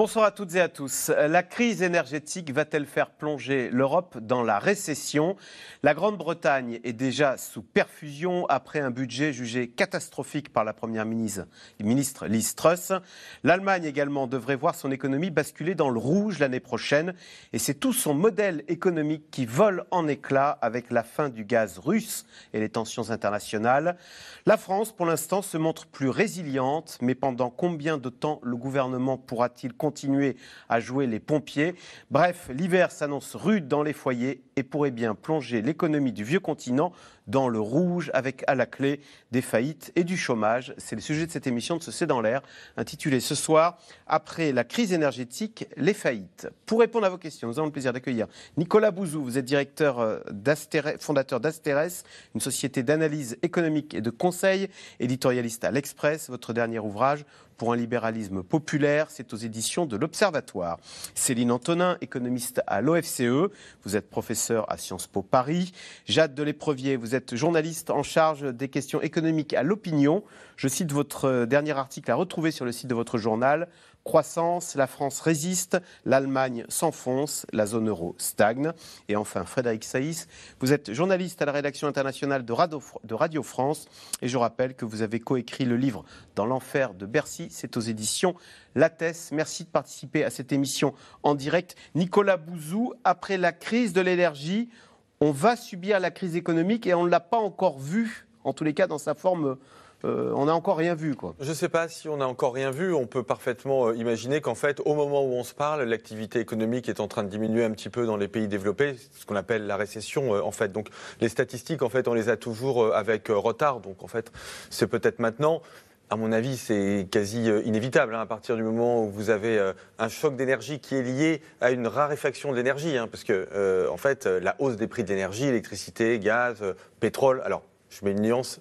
Bonsoir à toutes et à tous. La crise énergétique va-t-elle faire plonger l'Europe dans la récession? La Grande-Bretagne est déjà sous perfusion après un budget jugé catastrophique par la Première ministre, ministre Liz Truss. L'Allemagne également devrait voir son économie basculer dans le rouge l'année prochaine et c'est tout son modèle économique qui vole en éclats avec la fin du gaz russe et les tensions internationales. La France, pour l'instant, se montre plus résiliente, mais pendant combien de temps le gouvernement pourra-t-il continuer à jouer les pompiers. Bref, l'hiver s'annonce rude dans les foyers et pourrait bien plonger l'économie du vieux continent dans le rouge avec à la clé des faillites et du chômage. C'est le sujet de cette émission de ce C'est dans l'air, intitulée ce soir Après la crise énergétique, les faillites. Pour répondre à vos questions, nous avons le plaisir d'accueillir Nicolas Bouzou. Vous êtes directeur euh, fondateur d'Asteres, une société d'analyse économique et de conseil, éditorialiste à l'Express. Votre dernier ouvrage, pour un libéralisme populaire. C'est aux éditions de l'Observatoire. Céline Antonin, économiste à l'OFCE. Vous êtes professeur à Sciences Po Paris. Jade de l'Éprevier, vous êtes journaliste en charge des questions économiques à l'opinion. Je cite votre dernier article à retrouver sur le site de votre journal croissance, la France résiste, l'Allemagne s'enfonce, la zone euro stagne. Et enfin, Frédéric Saïs, vous êtes journaliste à la rédaction internationale de Radio, France et je rappelle que vous avez coécrit le livre Dans l'enfer de Bercy, c'est aux éditions Lattès. Merci de participer à cette émission en direct. Nicolas Bouzou, après la crise de l'énergie, on va subir la crise économique et on ne l'a pas encore vu, en tous les cas dans sa forme euh, on n'a encore rien vu. Quoi. Je ne sais pas si on n'a encore rien vu. On peut parfaitement euh, imaginer qu'en fait, au moment où on se parle, l'activité économique est en train de diminuer un petit peu dans les pays développés, ce qu'on appelle la récession euh, en fait. Donc les statistiques, en fait, on les a toujours avec retard. Donc en fait, c'est peut-être maintenant à mon avis, c'est quasi inévitable hein, à partir du moment où vous avez un choc d'énergie qui est lié à une raréfaction de l'énergie, hein, parce que en fait, la hausse des prix de électricité, gaz, pétrole. Alors, je mets une nuance,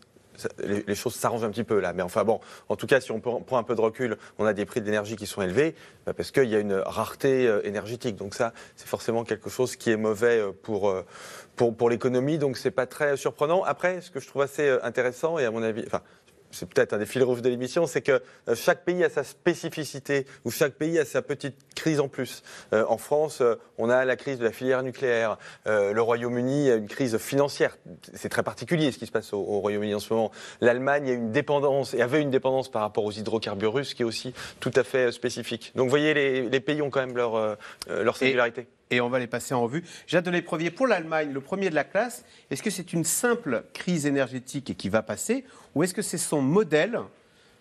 les, choses s'arrangent un petit peu là. Mais enfin bon, en tout cas, si on prend un peu de recul, on a des prix d'énergie qui sont élevés bah, parce qu'il y a une rareté euh, énergétique. Donc ça, c'est forcément quelque chose qui est mauvais euh, pour, euh, pour, pour l'économie. Donc c'est pas très surprenant. Après, ce que je trouve assez intéressant, et à mon avis, c'est peut-être un des fils rouges de l'émission, c'est que euh, chaque pays a sa spécificité, ou chaque pays a sa petite crise en plus. Euh, en France, euh, on a la crise de la filière nucléaire. le Royaume-Uni a une crise financière. C'est très particulier ce qui se passe au, Royaume-Uni en ce moment. L'Allemagne a une dépendance, et avait une dépendance par rapport aux hydrocarbures russes qui est aussi tout à fait spécifique. Donc vous voyez, les, pays ont quand même leur, leur singularité et on va les passer en revue. Jade de l'éprevier, pour l'Allemagne, le premier de la classe, est-ce que c'est une simple crise énergétique qui va passer ou est-ce que c'est son modèle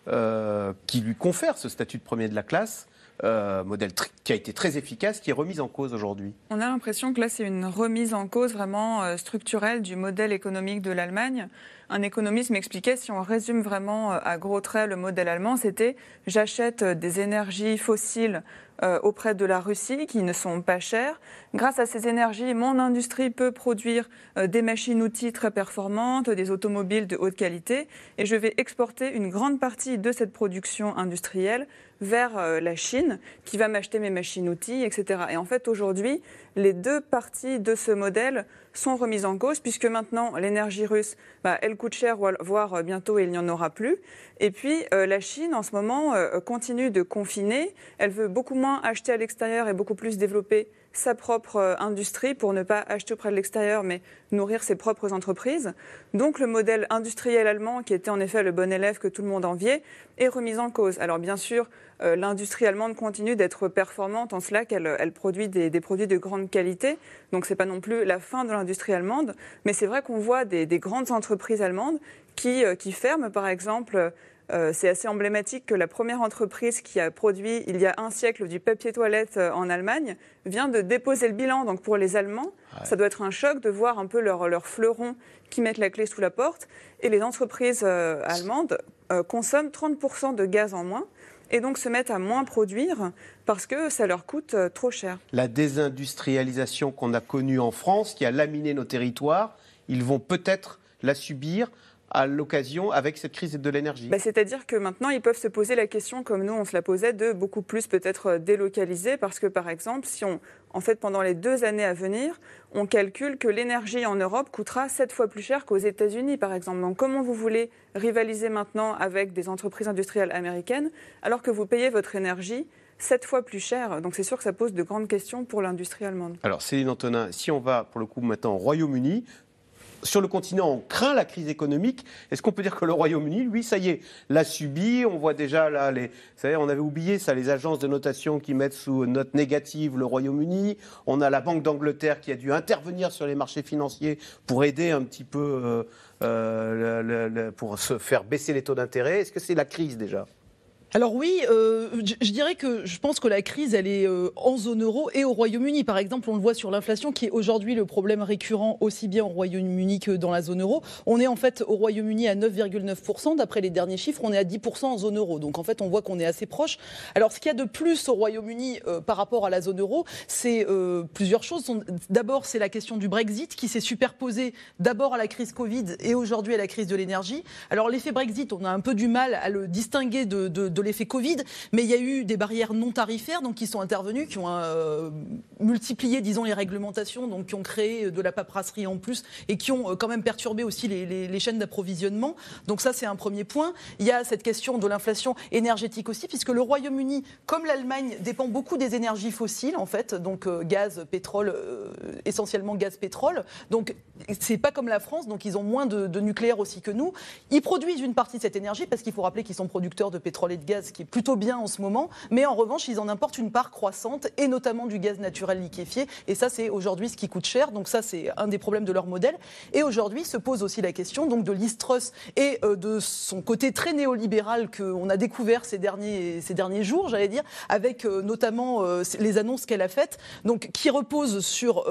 euh, qui lui confère ce statut de premier de la classe euh, modèle qui a été très efficace, qui est remis en cause aujourd'hui? On a l'impression que là, c'est une remise en cause vraiment euh, structurelle du modèle économique de l'Allemagne. Un économiste m'expliquait, si on résume vraiment à gros traits le modèle allemand, c'était j'achète des énergies fossiles euh, auprès de la Russie qui ne sont pas chères. Grâce à ces énergies, mon industrie peut produire euh, des machines-outils très performantes, des automobiles de haute qualité et je vais exporter une grande partie de cette production industrielle vers euh, la Chine qui va m'acheter mes machines-outils, etc. Et en fait, aujourd'hui, les deux parties de ce modèle sont remises en cause, puisque maintenant, l'énergie russe, bah, elle coûte cher, voire euh, bientôt, il n'y en aura plus. Et puis, euh, la Chine, en ce moment, euh, continue de confiner. Elle veut beaucoup moins acheter à l'extérieur et beaucoup plus développer sa propre industrie pour ne pas acheter auprès de l'extérieur, mais nourrir ses propres entreprises. Donc le modèle industriel allemand, qui était en effet le bon élève que tout le monde enviait, est remis en cause. Alors bien sûr, l'industrie allemande continue d'être performante en cela qu'elle elle produit des, des, produits de grande qualité. Donc ce n'est pas non plus la fin de l'industrie allemande, mais c'est vrai qu'on voit des, grandes entreprises allemandes qui, euh, qui ferment, par exemple. Euh, c'est assez emblématique que la première entreprise qui a produit il y a un siècle du papier toilette euh, en Allemagne vient de déposer le bilan. Donc pour les Allemands, ça doit être un choc de voir un peu leurs leur fleurons qui mettent la clé sous la porte. Et les entreprises allemandes consomment 30% de gaz en moins et donc se mettent à moins produire parce que ça leur coûte euh, trop cher. La désindustrialisation qu'on a connue en France, qui a laminé nos territoires, ils vont peut-être la subir à l'occasion avec cette crise de l'énergie bah, C'est-à-dire que maintenant, ils peuvent se poser la question, comme nous, on se la posait, de beaucoup plus peut-être euh, délocaliser, parce que par exemple, si on, en fait, pendant les deux années à venir, on calcule que l'énergie en Europe coûtera sept fois plus cher qu'aux États-Unis, par exemple. Donc, comment vous voulez rivaliser maintenant avec des entreprises industrielles américaines, alors que vous payez votre énergie sept fois plus cher? Donc c'est sûr que ça pose de grandes questions pour l'industrie allemande. Alors Céline Antonin, si on va pour le coup maintenant au Royaume-Uni, sur le continent, on craint la crise économique. Est-ce qu'on peut dire que le Royaume-Uni, lui, ça y est, l'a subi? On voit déjà là, les, ça on avait oublié ça, les agences de notation qui mettent sous note négative le Royaume-Uni. On a la Banque d'Angleterre qui a dû intervenir sur les marchés financiers pour aider un petit peu, euh, euh, pour se faire baisser les taux d'intérêt. Est-ce que c'est la crise déjà? Alors oui, euh, je, dirais que je pense que la crise, elle est euh, en zone euro et au Royaume-Uni. Par exemple, on le voit sur l'inflation, qui est aujourd'hui le problème récurrent aussi bien au Royaume-Uni que dans la zone euro. On est en fait au Royaume-Uni à 9,9%. D'après les derniers chiffres, on est à 10% en zone euro. Donc en fait, on voit qu'on est assez proche. Alors ce qu'il y a de plus au Royaume-Uni euh, par rapport à la zone euro, c'est plusieurs choses. D'abord, c'est la question du Brexit qui s'est superposée d'abord à la crise Covid et aujourd'hui à la crise de l'énergie. Alors l'effet Brexit, on a un peu du mal à le distinguer de, l'effet Covid, mais il y a eu des barrières non tarifaires donc, qui sont intervenues, qui ont euh, multiplié, disons, les réglementations, donc qui ont créé de la paperasserie en plus et qui ont euh, quand même perturbé aussi les, chaînes d'approvisionnement. Donc ça, c'est un premier point. Il y a cette question de l'inflation énergétique aussi, puisque le Royaume-Uni, comme l'Allemagne, dépend beaucoup des énergies fossiles, en fait, donc euh, gaz, pétrole, essentiellement gaz-pétrole. Donc c'est pas comme la France, donc ils ont moins de, de nucléaire aussi que nous. Ils produisent une partie de cette énergie, parce qu'il faut rappeler qu'ils sont producteurs de pétrole et de gaz qui est plutôt bien en ce moment, mais en revanche, ils en importent une part croissante, et notamment du gaz naturel liquéfié. Et ça, c'est aujourd'hui ce qui coûte cher. Donc ça, c'est un des problèmes de leur modèle. Et aujourd'hui se pose aussi la question donc de l'Istrus et euh, de son côté très néolibéral qu'on a découvert ces derniers, ces derniers jours, j'allais dire, avec euh, notamment euh, les annonces qu'elle a faites, donc qui reposent sur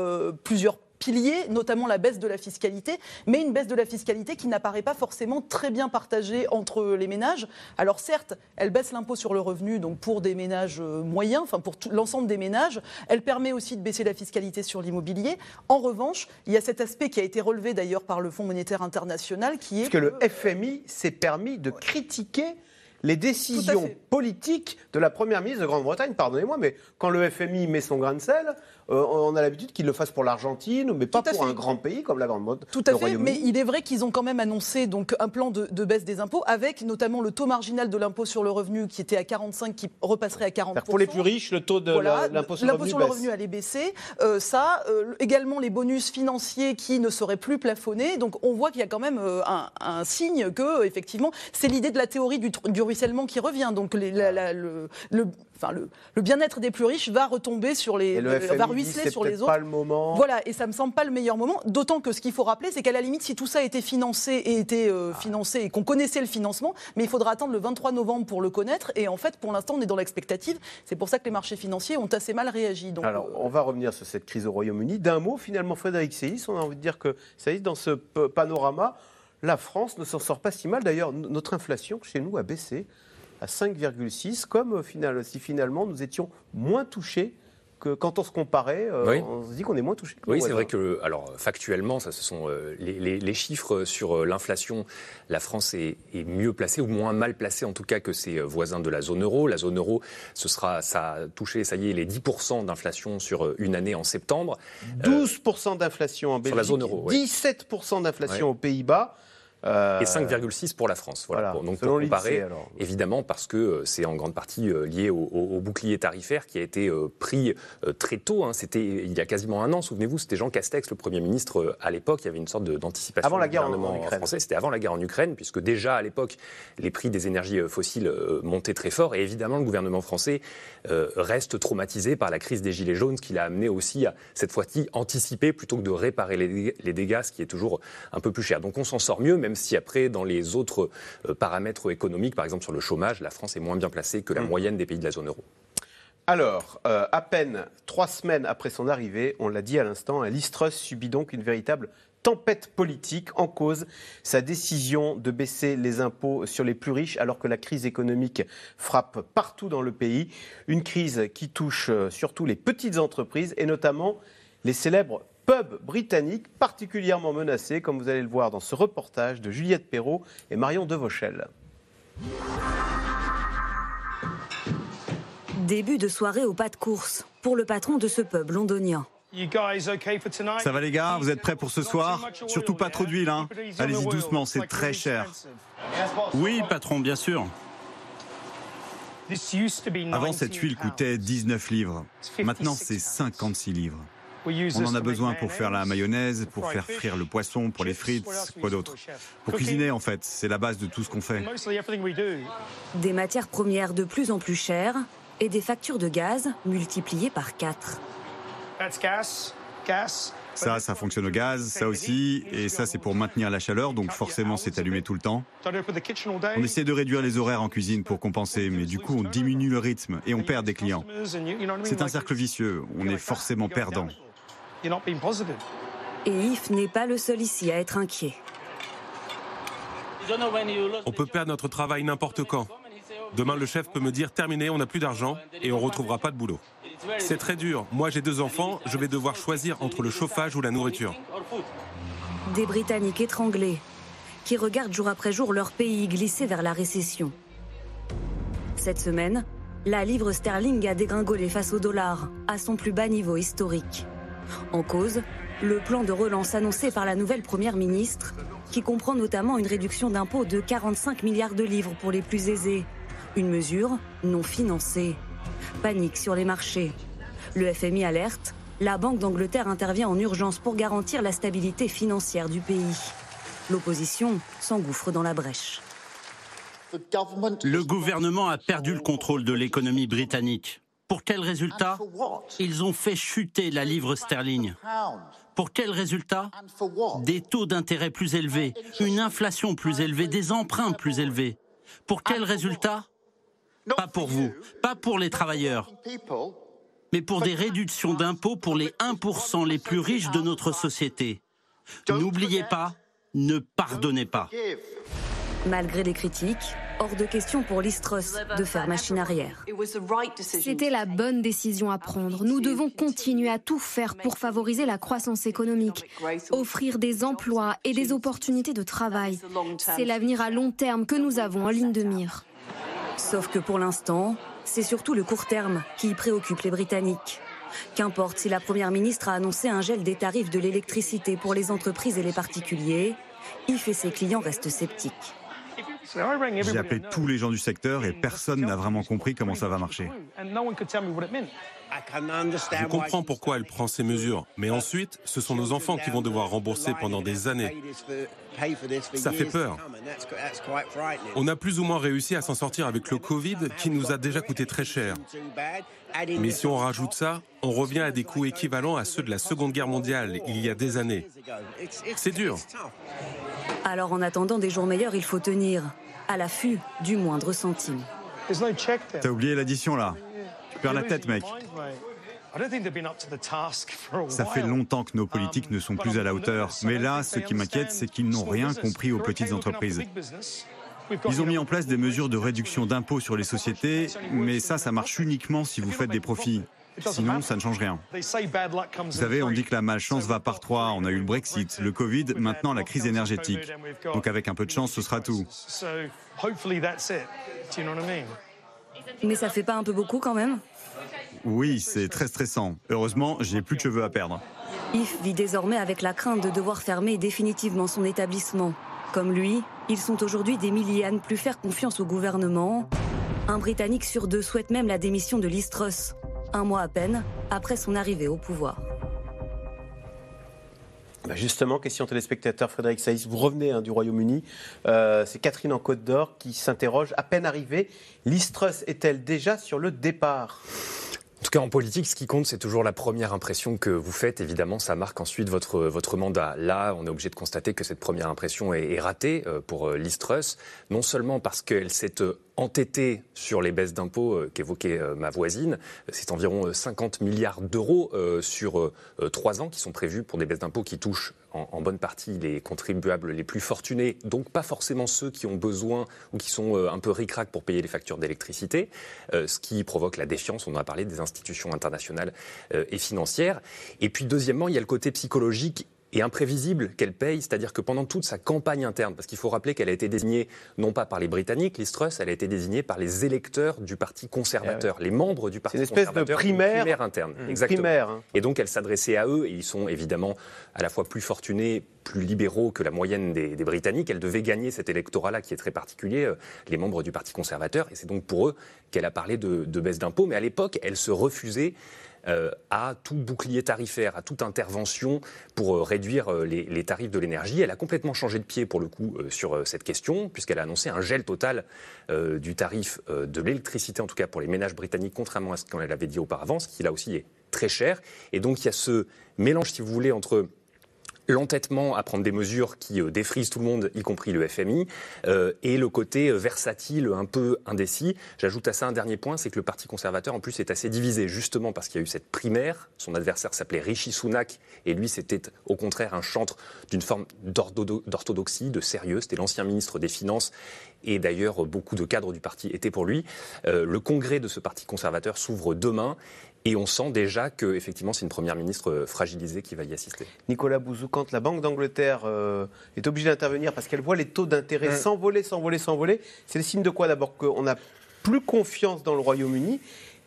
plusieurs piliers, notamment la baisse de la fiscalité, mais une baisse de la fiscalité qui n'apparaît pas forcément très bien partagée entre les ménages. Alors certes, elle baisse l'impôt sur le revenu, donc pour des ménages euh, moyens, enfin pour l'ensemble des ménages. Elle permet aussi de baisser la fiscalité sur l'immobilier. En revanche, il y a cet aspect qui a été relevé d'ailleurs par le Fonds monétaire international, qui est Parce que le FMI s'est permis de critiquer les décisions politiques de la première ministre de Grande-Bretagne, pardonnez-moi, mais quand le FMI met son grain de sel, euh, on a l'habitude qu'il le fasse pour l'Argentine, mais pas pour un grand pays comme la Grande-Bretagne. Tout à fait, mais il est vrai qu'ils ont quand même annoncé donc, un plan de, baisse des impôts, avec notamment le taux marginal de l'impôt sur le revenu qui était à 45, qui repasserait à 40 Pour les plus riches, le taux de l'impôt sur, le revenu, sur le revenu allait baisser. Euh, ça, euh, également les bonus financiers qui ne seraient plus plafonnés. Donc on voit qu'il y a quand même un, signe que, effectivement, c'est l'idée de la théorie du, du, ruissellement qui revient. Donc le, le, enfin, le, bien-être des plus riches va retomber sur les, va ruisseler sur les autres. Pas le moment. Voilà, et ça me semble pas le meilleur moment. D'autant que ce qu'il faut rappeler, c'est qu'à la limite, si tout ça était financé et était euh, ah. financé et qu'on connaissait le financement, mais il faudra attendre le 23 novembre pour le connaître. Et en fait, pour l'instant, on est dans l'expectative. C'est pour ça que les marchés financiers ont assez mal réagi. Donc, Alors, euh, on va revenir sur cette crise au Royaume-Uni. D'un mot, finalement, Frédéric Seyss, on a envie de dire que Seyss, dans ce panorama, la France ne s'en sort pas si mal. D'ailleurs, notre inflation chez nous a baissé à 5,6, comme euh, final, si finalement nous étions moins touchés que quand on se comparait, euh, on se dit qu'on est moins touché. oui, c'est vrai que, alors factuellement, ça, ce sont euh, les, chiffres sur l'inflation. La France est, mieux placée ou moins mal placée, en tout cas, que ses voisins de la zone euro. La zone euro, ce sera, ça a touché, ça y est, les 10% d'inflation sur une année en septembre. 12% d'inflation en Belgique. Sur la zone euro. 17% d'inflation aux Pays-Bas. Euh, et 5,6 pour la France. Voilà. donc pour comparer, évidemment, parce que euh, c'est en grande partie euh, lié au, bouclier tarifaire qui a été pris très tôt. Hein. C'était il y a quasiment un an. Souvenez-vous, c'était Jean Castex, le Premier ministre à l'époque. Il y avait une sorte d'anticipation avant la guerre en, Ukraine. français. C'était avant la guerre en Ukraine, puisque déjà à l'époque, les prix des énergies fossiles montaient très fort. Et évidemment, le gouvernement français reste traumatisé par la crise des gilets jaunes, ce qui l'a amené aussi à cette fois-ci anticiper plutôt que de réparer les, les dégâts, ce qui est toujours un peu plus cher. Donc on s'en sort mieux, même si après, dans les autres euh, paramètres économiques, par exemple sur le chômage, la France est moins bien placée que la mmh. moyenne des pays de la zone euro. Alors, euh, à peine trois semaines après son arrivée, on l'a dit à l'instant, Listrus subit donc une véritable tempête politique en cause sa décision de baisser les impôts sur les plus riches alors que la crise économique frappe partout dans le pays. Une crise qui touche euh, surtout les petites entreprises et notamment les célèbres pubs britanniques particulièrement menacés, comme vous allez le voir dans ce reportage de Juliette Perrault et Marion Devauchel. Début de soirée au pas de course pour le patron de ce pub londonien. Ça va les gars, vous êtes prêts pour ce soir? Surtout pas trop d'huile, hein Allez-y doucement, c'est très cher. Oui, patron, bien sûr. Avant, cette huile coûtait 19 livres. Maintenant, c'est 56 livres. On en a besoin pour faire la mayonnaise, pour faire frire le poisson, pour les frites, quoi d'autre Pour cuisiner, en fait, c'est la base de tout ce qu'on fait. Des matières premières de plus en plus chères et des factures de gaz multipliées par 4. Ça, ça fonctionne au gaz, ça aussi, et ça c'est pour maintenir la chaleur, donc forcément c'est allumé tout le temps. On essaie de réduire les horaires en cuisine pour compenser, mais du coup on diminue le rythme et on perd des clients. C'est un cercle vicieux, on est forcément perdant. Et Yves n'est pas le seul ici à être inquiet. On peut perdre notre travail n'importe quand. Demain, le chef peut me dire terminé, on n'a plus d'argent et on ne retrouvera pas de boulot. C'est très dur. Moi, j'ai deux enfants, je vais devoir choisir entre le chauffage ou la nourriture. Des Britanniques étranglés qui regardent jour après jour leur pays glisser vers la récession. Cette semaine, la livre sterling a dégringolé face au dollar, à son plus bas niveau historique. En cause, le plan de relance annoncé par la nouvelle Première ministre, qui comprend notamment une réduction d'impôts de 45 milliards de livres pour les plus aisés. Une mesure non financée. Panique sur les marchés. Le FMI alerte, la Banque d'Angleterre intervient en urgence pour garantir la stabilité financière du pays. L'opposition s'engouffre dans la brèche. Le gouvernement a perdu le contrôle de l'économie britannique. Pour quel résultat Ils ont fait chuter la livre sterling? Pour quel résultat Des taux d'intérêt plus élevés, une inflation plus élevée, des emprunts plus élevés. Pour quel résultat? Pas pour vous, pas pour les travailleurs, mais pour des réductions d'impôts pour les 1% les plus riches de notre société. N'oubliez pas, ne pardonnez pas. Malgré les critiques, hors de question pour l'Istrus de faire machine arrière. C'était la bonne décision à prendre. Nous devons continuer à tout faire pour favoriser la croissance économique, offrir des emplois et des opportunités de travail. C'est l'avenir à long terme que nous avons en ligne de mire. Sauf que pour l'instant, c'est surtout le court terme qui préoccupe les Britanniques. Qu'importe si la Première ministre a annoncé un gel des tarifs de l'électricité pour les entreprises et les particuliers, Yves et ses clients restent sceptiques. J'ai appelé tous les gens du secteur et personne n'a vraiment compris comment ça va marcher. Je comprends pourquoi elle prend ces mesures, mais ensuite, ce sont nos enfants qui vont devoir rembourser pendant des années. Ça fait peur. On a plus ou moins réussi à s'en sortir avec le Covid qui nous a déjà coûté très cher. Mais si on rajoute ça, on revient à des coûts équivalents à ceux de la Seconde Guerre mondiale il y a des années. C'est dur. Alors en attendant des jours meilleurs, il faut tenir à l'affût du moindre centime. T'as oublié l'addition là. Tu perds la tête, mec. Ça fait longtemps que nos politiques ne sont plus à la hauteur. Mais là, ce qui m'inquiète, c'est qu'ils n'ont rien compris aux petites entreprises. Ils ont mis en place des mesures de réduction d'impôts sur les sociétés, mais ça, ça marche uniquement si vous faites des profits. Sinon, ça ne change rien. Vous savez, on dit que la malchance va par trois. On a eu le Brexit, le Covid, maintenant la crise énergétique. Donc avec un peu de chance, ce sera tout. Mais ça fait pas un peu beaucoup quand même? Oui, c'est très stressant. Heureusement, j'ai plus de cheveux à perdre. Yves vit désormais avec la crainte de devoir fermer définitivement son établissement. Comme lui, ils sont aujourd'hui des milliers à ne plus faire confiance au gouvernement. Un Britannique sur deux souhaite même la démission de Listros un mois à peine après son arrivée au pouvoir. Bah, justement, question téléspectateur Frédéric Saïs, vous revenez hein, du Royaume-Uni. Euh, c'est Catherine en Côte d'Or qui s'interroge. À peine arrivée, l'Istrus est-elle déjà sur le départ? En tout cas, en politique, ce qui compte, c'est toujours la première impression que vous faites. Évidemment, ça marque ensuite votre, mandat. Là, on est obligé de constater que cette première impression est, ratée euh, pour euh, Liz Non seulement parce qu'elle s'est entêté sur les baisses d'impôts qu'évoquait ma voisine. C'est environ 50 milliards d'euros sur trois ans qui sont prévus pour des baisses d'impôts qui touchent en, bonne partie les contribuables les plus fortunés, donc pas forcément ceux qui ont besoin ou qui sont un peu ric pour payer les factures d'électricité, ce qui provoque la défiance, on en a parlé, des institutions internationales et financières. Et puis deuxièmement, il y a le côté psychologique et imprévisible qu'elle paye, c'est-à-dire que pendant toute sa campagne interne, parce qu'il faut rappeler qu'elle a été désignée non pas par les Britanniques, Liz Truss, elle a été désignée par les électeurs du Parti conservateur, eh les membres du Parti une espèce de primaire, interne, mmh. exactement. Primaire, hein. Et donc elle s'adressait à eux, et ils sont évidemment à la fois plus fortunés, plus libéraux que la moyenne des, Britanniques. Elle devait gagner cet électorat-là qui est très particulier, euh, les membres du Parti conservateur, et c'est donc pour eux qu'elle a parlé de, de baisse d'impôts. Mais à l'époque, elle se refusait à tout bouclier tarifaire, à toute intervention pour euh, réduire euh, les, tarifs de l'énergie. Elle a complètement changé de pied pour le coup sur cette question, puisqu'elle a annoncé un gel total du tarif de l'électricité, en tout cas pour les ménages britanniques, contrairement à ce qu'elle avait dit auparavant, ce qui là aussi est très cher. Et donc il y a ce mélange, si vous voulez, entre l'entêtement à prendre des mesures qui euh, défrisent tout le monde, y compris le FMI, euh, et le côté euh, versatile, un peu indécis. J'ajoute à ça un dernier point, c'est que le Parti conservateur, en plus, est assez divisé, justement parce qu'il y a eu cette primaire. Son adversaire s'appelait Rishi Sunak, et lui, c'était au contraire un chantre d'une forme d'orthodoxie, de sérieux. C'était l'ancien ministre des Finances, et d'ailleurs, beaucoup de cadres du parti étaient pour lui. le congrès de ce Parti conservateur s'ouvre demain, et on sent déjà que effectivement c'est une première ministre euh, fragilisée qui va y assister. Nicolas Bouzou, quand la Banque d'Angleterre euh, est obligée d'intervenir parce qu'elle voit les taux d'intérêt s'envoler, s'envoler, s'envoler, c'est le signe de quoi d'abord? Qu'on n'a plus confiance dans le Royaume-Uni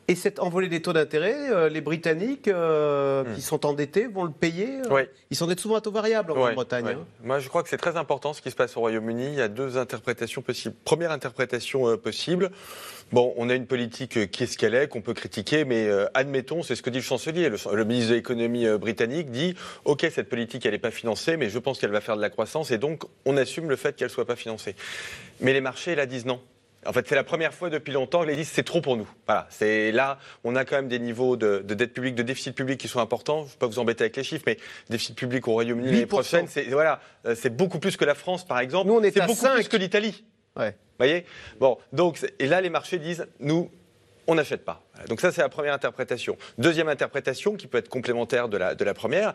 et cette envolée des taux d'intérêt, euh, les Britanniques hmm. qui sont endettés vont le payer. Ils s'endettent souvent à taux variable en Grande-Bretagne. Hein. Moi, je crois que c'est très important ce qui se passe au Royaume-Uni. Il y a deux interprétations possibles. Première interprétation possible, Bon, on a une politique euh, qui est ce qu'elle est, qu'on peut critiquer, mais euh, admettons, c'est ce que dit le chancelier. Le, ministre de l'économie euh, britannique dit OK, cette politique, elle n'est pas financée, mais je pense qu'elle va faire de la croissance, et donc on assume le fait qu'elle ne soit pas financée. Mais les marchés, là, disent non. En fait, c'est la première fois depuis longtemps que les disent c'est trop pour nous. Voilà, c'est là, on a quand même des niveaux de, dette publique, de déficit public qui sont importants. Je ne vais pas vous embêter avec les chiffres, mais déficit public au Royaume-Uni l'année prochaine, c'est voilà, c'est beaucoup plus que la France, par exemple. Nous, on est, c'est beaucoup plus que l'Italie. Ouais voyez? Bon, donc, et là, les marchés disent, nous, on n'achète pas. Donc ça, c'est la première interprétation. Deuxième interprétation, qui peut être complémentaire de la, de la première,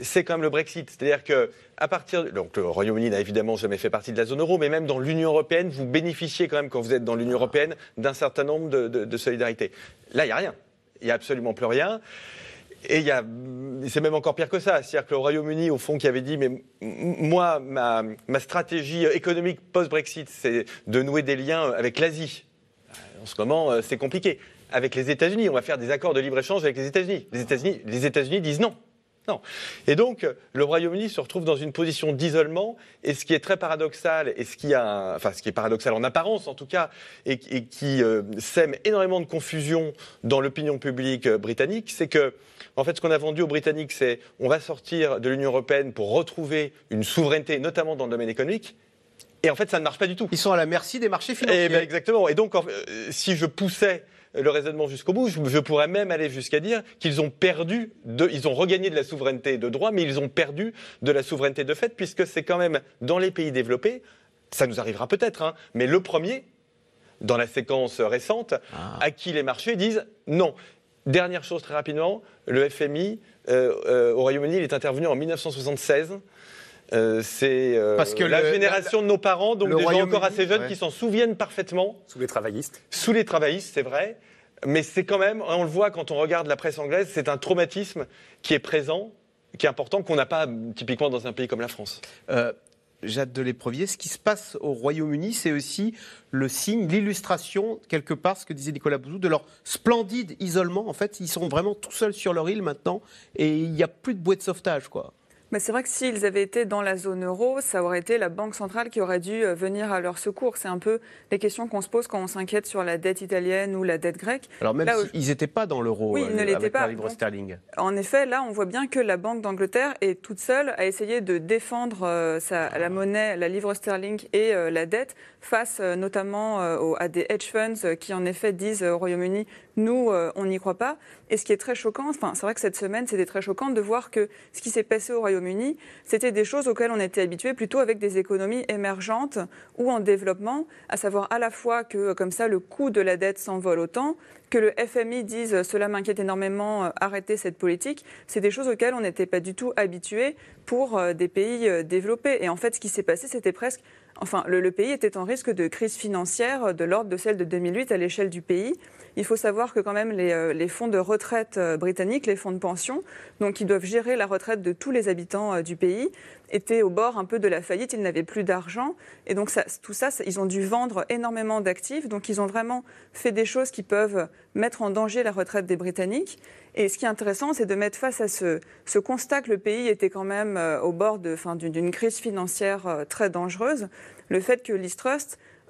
c'est quand même le Brexit. C'est-à-dire que à partir donc le Royaume-Uni n'a évidemment jamais fait partie de la zone euro, mais même dans l'Union européenne, vous bénéficiez quand même quand vous êtes dans l'Union européenne d'un certain nombre de, de, de solidarités. Là, il n'y a rien. Il n'y a absolument plus rien. Et c'est même encore pire que ça. C'est-à-dire que le Royaume-Uni, au fond, qui avait dit, mais moi, ma, stratégie économique post-Brexit, c'est de nouer des liens avec l'Asie. En ce moment, euh, c'est compliqué. Avec les États-Unis, on va faire des accords de libre-échange avec les États-Unis. Les États-Unis les États disent non. Non. Et donc, le Royaume-Uni se retrouve dans une position d'isolement. Et ce qui est très paradoxal, et ce qui, a, enfin, ce qui est paradoxal en apparence en tout cas, et, qui euh, sème énormément de confusion dans l'opinion publique euh, britannique, c'est que en fait, ce qu'on a vendu aux Britanniques, c'est on va sortir de l'Union européenne pour retrouver une souveraineté, notamment dans le domaine économique. Et en fait, ça ne marche pas du tout. Ils sont à la merci des marchés financiers. Eh ben, exactement. Et donc, euh, si je poussais le raisonnement jusqu'au bout, je, pourrais même aller jusqu'à dire qu'ils ont perdu, de, ils ont regagné de la souveraineté de droit, mais ils ont perdu de la souveraineté de fait, puisque c'est quand même dans les pays développés, ça nous arrivera peut-être, hein, mais le premier, dans la séquence récente, ah. à qui les marchés disent non. Dernière chose très rapidement, le FMI euh, euh, au Royaume-Uni, il est intervenu en 1976. Euh, c'est Parce que la génération de nos parents, donc des gens encore assez jeunes qui s'en souviennent parfaitement. Sous les travaillistes. Sous les travaillistes, c'est vrai. Mais c'est quand même, on le voit quand on regarde la presse anglaise, c'est un traumatisme qui est présent, qui est important, qu'on n'a pas typiquement dans un pays comme la France. Jade de l'Éprevier, ce qui se passe au Royaume-Uni, c'est aussi le signe, l'illustration, quelque part, ce que disait Nicolas Bouzou, de leur splendide isolement. En fait, ils sont vraiment tout seuls sur leur île maintenant et il n'y a plus de bouée de sauvetage, quoi c'est vrai que s'ils avaient été dans la zone euro, ça aurait été la Banque centrale qui aurait dû euh, venir à leur secours. C'est un peu les questions qu'on se pose quand on s'inquiète sur la dette italienne ou la dette grecque. Alors même s'ils n'étaient pas dans l'euro oui, euh, avec pas. la livre sterling. En effet, là, on voit bien que la Banque d'Angleterre est toute seule à essayer de défendre euh, sa, la monnaie, la livre sterling et la dette face notamment à des hedge funds qui en effet disent au Royaume-Uni, nous, on n'y croit pas. Et ce qui est très choquant, enfin, c'est vrai que cette semaine, c'était très choquant de voir que ce qui s'est passé au Royaume-Uni, c'était des choses auxquelles on était habitué plutôt avec des économies émergentes ou en développement, à savoir à la fois que comme ça le coût de la dette s'envole autant, que le FMI dise cela m'inquiète énormément, euh, arrêtez cette politique, c'est des choses auxquelles on n'était pas du tout habitué pour euh, des pays euh, développés. Et en fait, ce qui s'est passé, c'était presque Enfin, le, pays était en risque de crise financière de l'ordre de celle de 2008 à l'échelle du pays. Il faut savoir que quand même les, fonds de retraite britanniques, les fonds de pension, donc qui doivent gérer la retraite de tous les habitants du pays, étaient au bord un peu de la faillite, ils n'avaient plus d'argent. Et donc tout ça, ils ont dû vendre énormément d'actifs. Donc ils ont vraiment fait des choses qui peuvent mettre en danger la retraite des Britanniques. Et ce qui est intéressant, c'est de mettre face à ce, constat que le pays était quand même euh, au bord d'une crise financière euh, très dangereuse. Le fait que l'East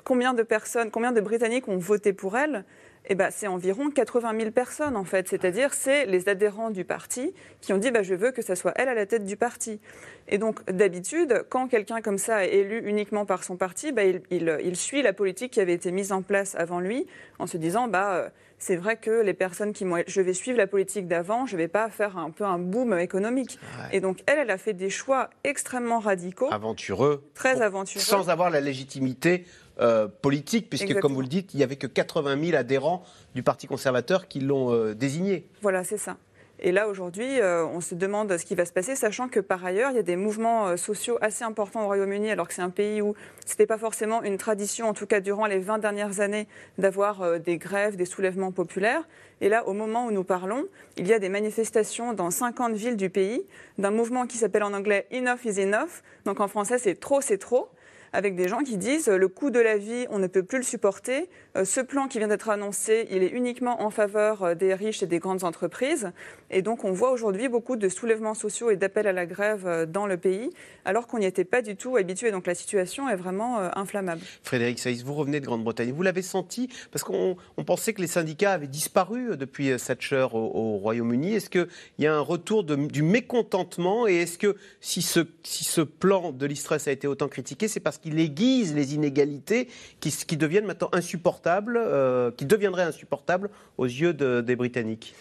combien de personnes, combien de Britanniques ont voté pour elle eh ben, c'est environ 80 000 personnes en fait. C'est-à-dire c'est les adhérents du parti qui ont dit bah, je veux que ce soit elle à la tête du parti. Et donc d'habitude, quand quelqu'un comme ça est élu uniquement par son parti, bah, il, suit la politique qui avait été mise en place avant lui en se disant bah, euh, c'est vrai que les personnes qui m'ont... Je vais suivre la politique d'avant, je ne vais pas faire un peu un boom économique. Et donc elle, elle a fait des choix extrêmement radicaux. Aventureux. Très aventureux. Sans avoir la légitimité euh, politique, puisque comme vous le dites, il n'y avait que 80 000 adhérents du Parti conservateur qui l'ont euh, désigné. Voilà, c'est ça. Et là, aujourd'hui, euh, on se demande ce qui va se passer, sachant que par ailleurs, il y a des mouvements sociaux assez importants au Royaume-Uni, alors que c'est un pays où ce n'était pas forcément une tradition, en tout cas durant les 20 dernières années, d'avoir des grèves, des soulèvements populaires. Et là, au moment où nous parlons, il y a des manifestations dans 50 villes du pays d'un mouvement qui s'appelle en anglais Enough is Enough. Donc en français, c'est trop, c'est trop avec des gens qui disent le coût de la vie, on ne peut plus le supporter. Euh, ce plan qui vient d'être annoncé, il est uniquement en faveur euh, des riches et des grandes entreprises. Et donc, on voit aujourd'hui beaucoup de soulèvements sociaux et d'appels à la grève euh, dans le pays, alors qu'on n'y était pas du tout habitué. Donc, la situation est vraiment inflammable. Frédéric Saïs, vous revenez de Grande-Bretagne. Vous l'avez senti? Parce qu'on pensait que les syndicats avaient disparu depuis Thatcher au, au Royaume-Uni. Est-ce qu'il y a un retour du mécontentement? Et est-ce que si ce, plan de l'Istress a été autant critiqué, c'est parce qu'il aiguise les inégalités qui, qui deviennent maintenant insupportables, euh, qui deviendraient insupportables aux yeux des Britanniques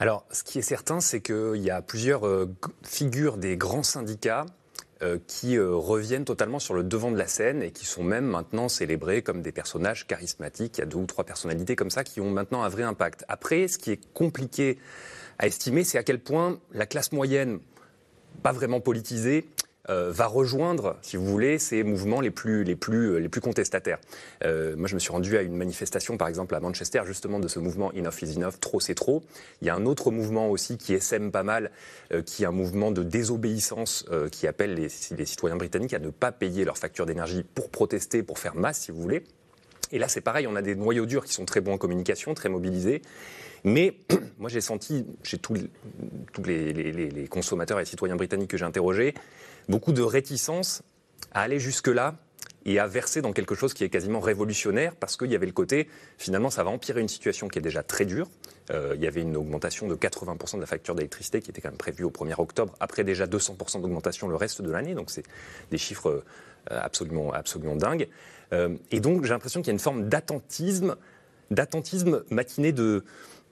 alors, ce qui est certain, c'est qu'il y a plusieurs euh, figures des grands syndicats euh, qui reviennent totalement sur le devant de la scène et qui sont même maintenant célébrés comme des personnages charismatiques. Il y a deux ou trois personnalités comme ça qui ont maintenant un vrai impact. Après, ce qui est compliqué à estimer, c'est à quel point la classe moyenne, pas vraiment politisée, euh, va rejoindre, si vous voulez, ces mouvements les plus, les plus, euh, les plus contestataires. Euh, moi, je me suis rendu à une manifestation, par exemple, à Manchester, justement, de ce mouvement Enough is Enough, trop c'est trop. Il y a un autre mouvement aussi qui sème pas mal, qui est un mouvement de désobéissance qui appelle les, citoyens britanniques à ne pas payer leurs factures d'énergie pour protester, pour faire masse, si vous voulez. Et là, c'est pareil, on a des noyaux durs qui sont très bons en communication, très mobilisés. Mais moi, j'ai senti chez tous, les, consommateurs et citoyens britanniques que j'ai interrogés, beaucoup de réticence à aller jusque-là et à verser dans quelque chose qui est quasiment révolutionnaire parce qu'il y avait le côté, finalement, ça va empirer une situation qui est déjà très dure. Euh, il y avait une augmentation de 80% de la facture d'électricité qui était quand même prévue au 1er octobre, après déjà 200% d'augmentation le reste de l'année, donc c'est des chiffres euh, absolument, absolument dingues. Euh, et donc j'ai l'impression qu'il y a une forme d'attentisme, d'attentisme matiné de,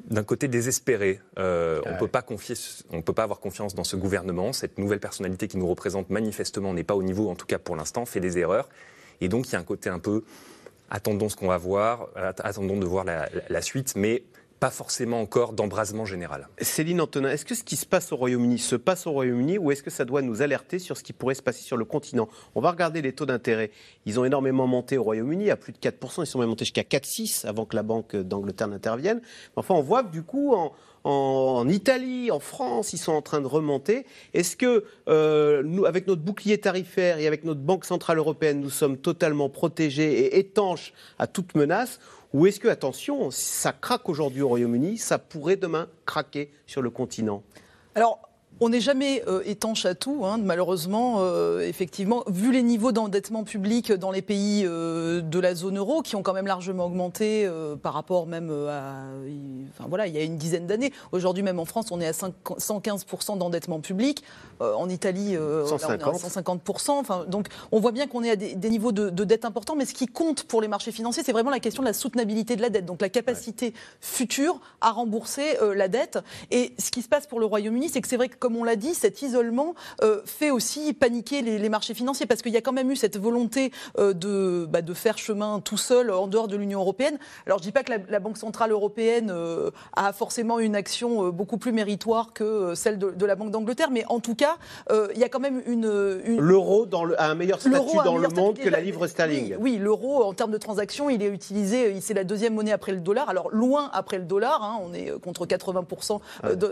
d'un côté désespéré. Euh, on peut pas confier, on peut pas avoir confiance dans ce gouvernement. Cette nouvelle personnalité qui nous représente manifestement n'est pas au niveau, en tout cas pour l'instant, fait des erreurs. Et donc il y a un côté un peu attendons ce qu'on va voir, attendons de voir la, la suite, mais pas forcément encore d'embrasement général. Céline Antonin, est-ce que ce qui se passe au Royaume-Uni se passe au Royaume-Uni ou est-ce que ça doit nous alerter sur ce qui pourrait se passer sur le continent? On va regarder les taux d'intérêt. Ils ont énormément monté au Royaume-Uni, à plus de 4%, ils sont même montés jusqu'à 4,6 avant que la Banque d'Angleterre n'intervienne. Enfin, on voit que du coup, en, Italie, en France, ils sont en train de remonter. Est-ce que euh, nous, avec notre bouclier tarifaire et avec notre Banque centrale européenne, nous sommes totalement protégés et étanches à toute menace ou est-ce que, attention, ça craque aujourd'hui au Royaume-Uni, ça pourrait demain craquer sur le continent? On n'est jamais euh, étanche à tout, hein, malheureusement, euh, effectivement, vu les niveaux d'endettement public dans les pays euh, de la zone euro, qui ont quand même largement augmenté par rapport même à, enfin voilà, il y a une dizaine d'années. Aujourd'hui, même en France, on est à 115% d'endettement public. en Italie, 150. on est à 150%. Enfin, donc, on voit bien qu'on est à des, niveaux de, dette importants, mais ce qui compte pour les marchés financiers, c'est vraiment la question de la soutenabilité de la dette, donc la capacité future à rembourser la dette. Et ce qui se passe pour le Royaume-Uni, c'est que c'est vrai que comme on l'a dit, cet isolement euh, fait aussi paniquer les, marchés financiers parce qu'il y a quand même eu cette volonté euh, de, bah, de faire chemin tout seul en dehors de l'Union européenne. Alors je ne dis pas que la, Banque centrale européenne euh, a forcément une action beaucoup plus méritoire que celle de, la Banque d'Angleterre, mais en tout cas, il y a quand même une. L'euro a un meilleur statut dans le monde que la livre sterling. Oui, l'euro en termes de transactions, il est utilisé, c'est la deuxième monnaie après le dollar. Alors loin après le dollar, hein, on est contre 80%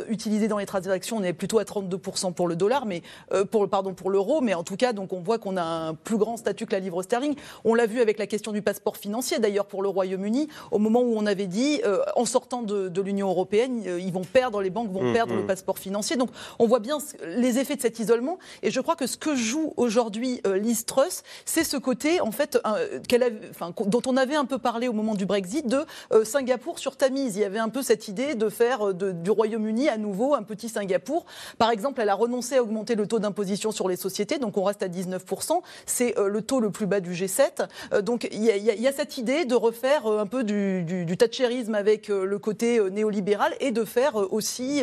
utilisé dans les transactions, on est plutôt à 32% pour le dollar, mais euh, pour pardon pour l'euro, mais en tout cas, donc on voit qu'on a un plus grand statut que la livre sterling. On l'a vu avec la question du passeport financier, d'ailleurs pour le Royaume-Uni, au moment où on avait dit, euh, en sortant de, l'Union européenne, euh, ils vont perdre, les banques vont mmh, perdre le mmh. passeport financier. Donc on voit bien les effets de cet isolement, et je crois que ce que joue aujourd'hui Liz Truss, c'est ce côté en fait enfin, dont on avait un peu parlé au moment du Brexit de Singapour sur Tamise. Il y avait un peu cette idée de faire du Royaume-Uni à nouveau un petit Singapour. Par exemple, elle a renoncé à augmenter le taux d'imposition sur les sociétés, donc on reste à 19%. C'est euh, le taux le plus bas du G7. Euh, donc il y, a cette idée de refaire euh, un peu du, du, thatcherisme avec le côté néolibéral et de faire aussi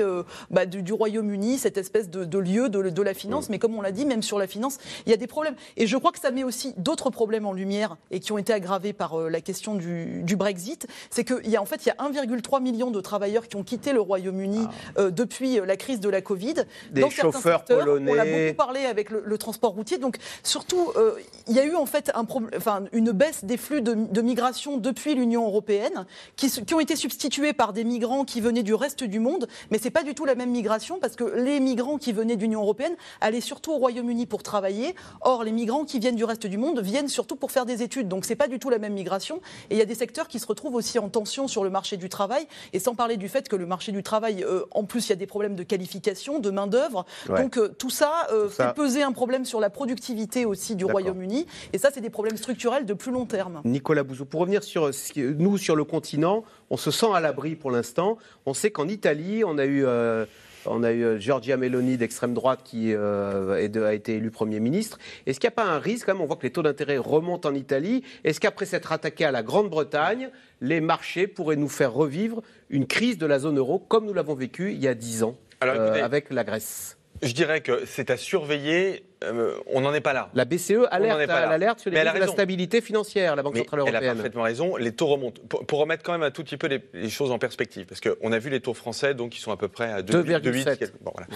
bah, du, Royaume-Uni cette espèce de, lieu de, la finance. Mais comme on l'a dit, même sur la finance, il y a des problèmes. Et je crois que ça met aussi d'autres problèmes en lumière et qui ont été aggravés par la question du, Brexit. C'est qu'il y a en fait il y a 1,3 million de travailleurs qui ont quitté le Royaume-Uni ah. depuis la crise de la Covid des chauffeurs polonais. On a beaucoup parlé avec le, transport routier. Donc surtout, euh, il y a eu en fait un enfin, une baisse des flux de, migration depuis l'Union européenne, qui, qui, ont été substitués par des migrants qui venaient du reste du monde. Mais c'est pas du tout la même migration parce que les migrants qui venaient de l'Union européenne allaient surtout au Royaume-Uni pour travailler. Or, les migrants qui viennent du reste du monde viennent surtout pour faire des études. Donc c'est pas du tout la même migration. Et il y a des secteurs qui se retrouvent aussi en tension sur le marché du travail. Et sans parler du fait que le marché du travail, euh, en plus, il y a des problèmes de qualification, de main d'œuvre. Donc euh, tout ça euh, fait peser un problème sur la productivité aussi du Royaume-Uni. Et ça, c'est des problèmes structurels de plus long terme. Nicolas Bouzou, pour revenir sur nous, sur le continent, on se sent à l'abri pour l'instant. On sait qu'en Italie, on a eu... Euh, on a eu Giorgia Meloni d'extrême droite qui a été élu Premier ministre. Est-ce qu'il n'y a pas un risque, quand même, on voit que les taux d'intérêt remontent en Italie, est-ce qu'après s'être attaqué à la Grande-Bretagne, les marchés pourraient nous faire revivre une crise de la zone euro comme nous l'avons vécu il y a dix ans? Avec la Grèce. je dirais que c'est à surveiller euh, on n'en est pas là. La BCE alerte, sur les de la stabilité financière, la Banque Centrale Européenne. Elle a parfaitement raison. Les taux remontent. Pour, remettre quand même un tout petit peu les, choses en perspective, parce qu'on a vu les taux français, donc ils sont à peu près à 2,8. Bon, voilà.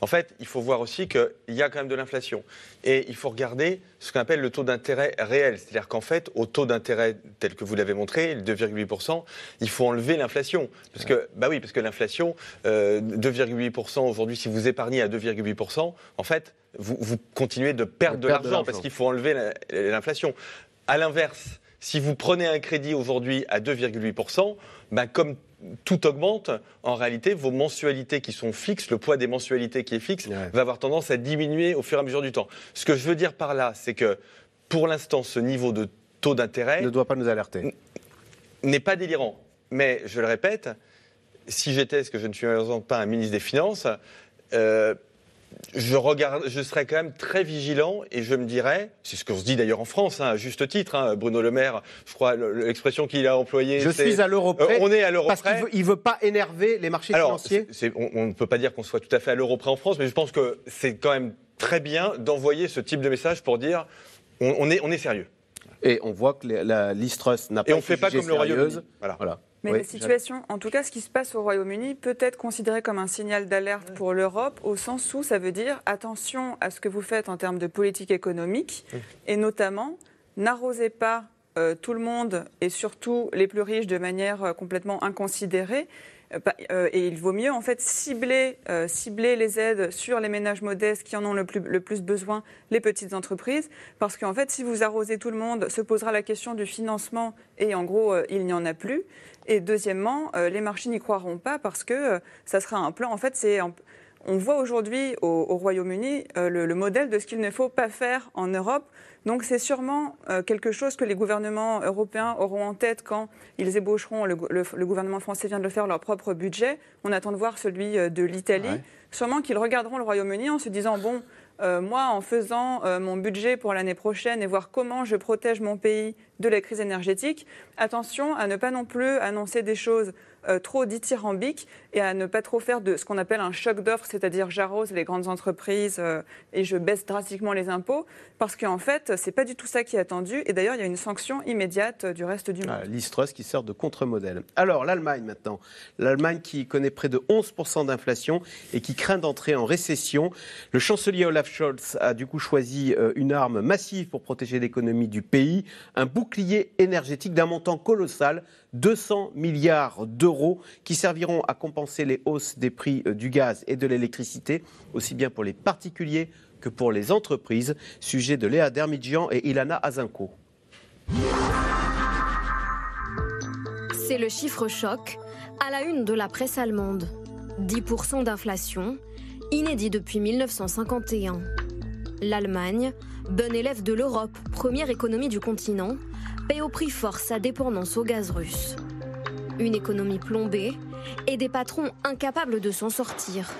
En fait, il faut voir aussi qu'il y a quand même de l'inflation. Et il faut regarder ce qu'on appelle le taux d'intérêt réel. C'est-à-dire qu'en fait, au taux d'intérêt tel que vous l'avez montré, 2,8%, il faut enlever l'inflation. Parce que, bah oui, parce que l'inflation, 2,8% euh, aujourd'hui, si vous épargnez à 2,8%, en fait, vous, continuez de perdre de l'argent parce qu'il faut enlever l'inflation. À l'inverse, si vous prenez un crédit aujourd'hui à 2,8%, ben comme tout augmente, en réalité, vos mensualités qui sont fixes, le poids des mensualités qui est fixe, va avoir tendance à diminuer au fur et à mesure du temps. Ce que je veux dire par là, c'est que pour l'instant, ce niveau de taux d'intérêt ne doit pas nous alerter. N'est pas délirant. Mais je le répète, si j'étais, ce que je ne suis pas un ministre des Finances, euh, je, regarde, je serais quand même très vigilant et je me dirais, c'est ce qu'on se dit d'ailleurs en France, hein, à juste titre, hein, Bruno Le Maire, je crois l'expression qu'il a employée. Je suis à l'euro près. Euh, on est à l'euro près. Parce qu'il ne veut, pas énerver les marchés financiers. on, ne peut pas dire qu'on soit tout à fait à l'euro près en France, mais je pense que c'est quand même très bien d'envoyer ce type de message pour dire on, est, on est sérieux. Et on voit que la, Listrus n'a pas. Et on ne fait pas comme le Royaume-Uni. voilà. Mais la situation, en tout cas, ce qui se passe au Royaume-Uni, peut être considéré comme un signal d'alerte pour l'Europe, au sens où ça veut dire attention à ce que vous faites en termes de politique économique, et notamment n'arrosez pas euh, tout le monde et surtout les plus riches de manière euh, complètement inconsidérée. Euh, et il vaut mieux en fait cibler, cibler les aides sur les ménages modestes qui en ont le plus, le plus besoin, les petites entreprises, parce qu'en fait, si vous arrosez tout le monde, se posera la question du financement et en gros, il n'y en a plus. Et deuxièmement, euh, les marchés n'y croiront pas parce que euh, ça sera un plan. En fait, c'est on voit aujourd'hui au, Royaume-Uni euh, le, modèle de ce qu'il ne faut pas faire en Europe. Donc c'est sûrement quelque chose que les gouvernements européens auront en tête quand ils ébaucheront, le, gouvernement français vient de le faire, leur propre budget. On attend de voir celui de l'Italie. Sûrement qu'ils regarderont le Royaume-Uni en se disant, bon, moi, en faisant mon budget pour l'année prochaine et voir comment je protège mon pays de la crise énergétique, attention à ne pas non plus annoncer des choses euh, trop dithyrambique et à ne pas trop faire de ce qu'on appelle un choc d'offres, c'est-à-dire j'arrose les grandes entreprises euh, et je baisse drastiquement les impôts, parce qu'en fait, c'est pas du tout ça qui est attendu. Et d'ailleurs, il y a une sanction immédiate euh, du reste du monde. Ah, qui sert de contre-modèle. Alors, l'Allemagne maintenant. L'Allemagne qui connaît près de 11% d'inflation et qui craint d'entrer en récession. Le chancelier Olaf Scholz a du coup choisi une arme massive pour protéger l'économie du pays, un bouclier énergétique d'un montant colossal 200 milliards d'euros qui serviront à compenser les hausses des prix euh, du gaz et de l'électricité, aussi bien pour les particuliers que pour les entreprises. Sujet de Léa Dermidjian et Ilana Azinko. C'est le chiffre choc à la une de la presse allemande. 10% d'inflation, inédit depuis 1951. L'Allemagne, bon élève de l'Europe, première économie du continent, paie au prix fort sa dépendance au gaz russe. Une économie plombée et des patrons incapables de s'en sortir.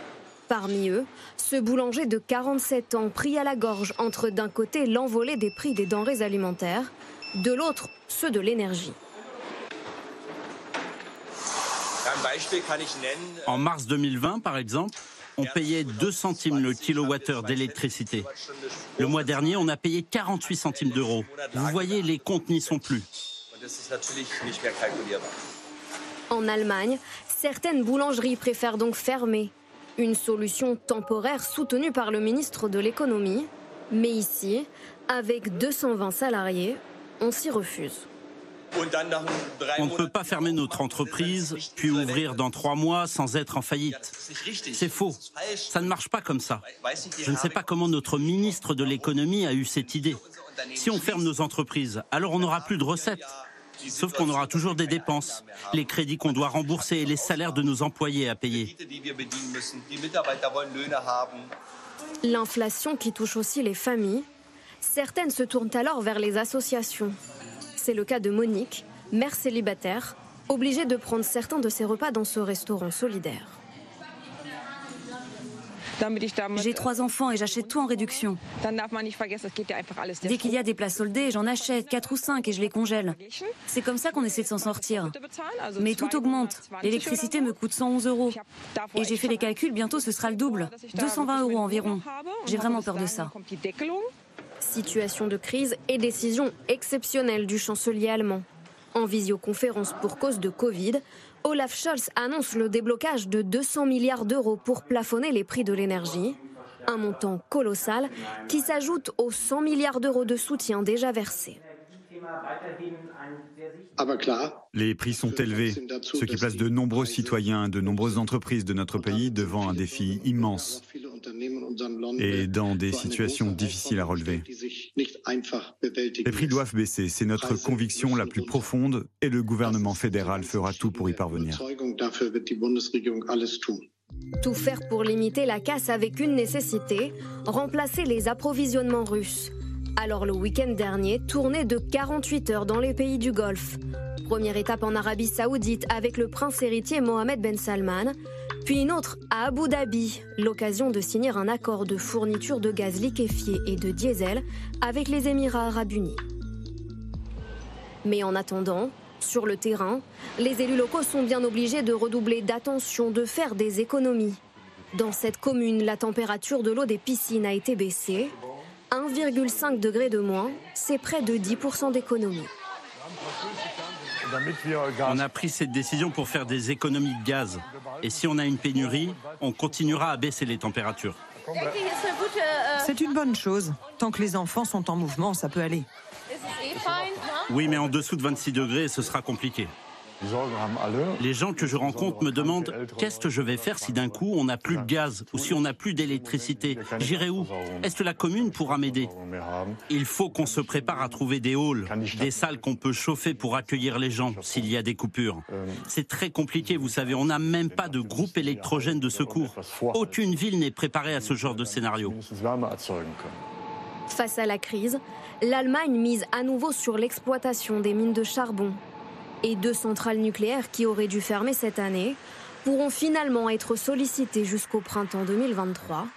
Parmi eux, ce boulanger de 47 ans pris à la gorge entre d'un côté l'envolée des prix des denrées alimentaires, de l'autre ceux de l'énergie. En mars 2020, par exemple, on payait 2 centimes le kilowattheure d'électricité. Le mois dernier, on a payé 48 centimes d'euros. Vous voyez, les comptes n'y sont plus. En Allemagne, certaines boulangeries préfèrent donc fermer. Une solution temporaire soutenue par le ministre de l'économie. Mais ici, avec 220 salariés, on s'y refuse. On ne peut pas fermer notre entreprise, puis ouvrir dans trois mois sans être en faillite. C'est faux. Ça ne marche pas comme ça. Je ne sais pas comment notre ministre de l'économie a eu cette idée. Si on ferme nos entreprises, alors on n'aura plus de recettes. Sauf qu'on aura toujours des dépenses, les crédits qu'on doit rembourser et les salaires de nos employés à payer. L'inflation qui touche aussi les familles, certaines se tournent alors vers les associations. C'est le cas de Monique, mère célibataire, obligée de prendre certains de ses repas dans ce restaurant solidaire. J'ai trois enfants et j'achète tout en réduction. Dès qu'il y a des plats soldés, j'en achète quatre ou cinq et je les congèle. C'est comme ça qu'on essaie de s'en sortir. Mais tout augmente. L'électricité me coûte 111 euros. Et j'ai fait les calculs, bientôt ce sera le double. 220 euros environ. J'ai vraiment peur de ça. Situation de crise et décision exceptionnelle du chancelier allemand. En visioconférence pour cause de Covid, Olaf Scholz annonce le déblocage de 200 milliards d'euros pour plafonner les prix de l'énergie. Un montant colossal qui s'ajoute aux 100 milliards d'euros de soutien déjà versés. Les prix sont élevés, ce qui place de nombreux citoyens, de nombreuses entreprises de notre pays devant un défi immense et dans des situations difficiles à relever. Les prix doivent baisser, c'est notre conviction la plus profonde et le gouvernement fédéral fera tout pour y parvenir. Tout faire pour limiter la casse avec une nécessité, remplacer les approvisionnements russes. Alors le week-end dernier, tournée de 48 heures dans les pays du Golfe. Première étape en Arabie Saoudite avec le prince héritier Mohamed Ben Salman, puis une autre à Abu Dhabi, l'occasion de signer un accord de fourniture de gaz liquéfié et de diesel avec les Émirats arabes unis. Mais en attendant, sur le terrain, les élus locaux sont bien obligés de redoubler d'attention, de faire des économies. Dans cette commune, la température de l'eau des piscines a été baissée. 1,5 degré de moins, c'est près de 10% d'économie. On a pris cette décision pour faire des économies de gaz. Et si on a une pénurie, on continuera à baisser les températures. C'est une bonne chose. Tant que les enfants sont en mouvement, ça peut aller. Oui, mais en dessous de 26 degrés, ce sera compliqué. Les gens que je rencontre me demandent qu'est-ce que je vais faire si d'un coup on n'a plus de gaz ou si on n'a plus d'électricité? J'irai où? Est-ce que la commune pourra m'aider? Il faut qu'on se prépare à trouver des halls, des salles qu'on peut chauffer pour accueillir les gens s'il y a des coupures. C'est très compliqué, vous savez, on n'a même pas de groupe électrogène de secours. Aucune ville n'est préparée à ce genre de scénario. Face à la crise, l'Allemagne mise à nouveau sur l'exploitation des mines de charbon. Et deux centrales nucléaires qui auraient dû fermer cette année pourront finalement être sollicitées jusqu'au printemps 2023.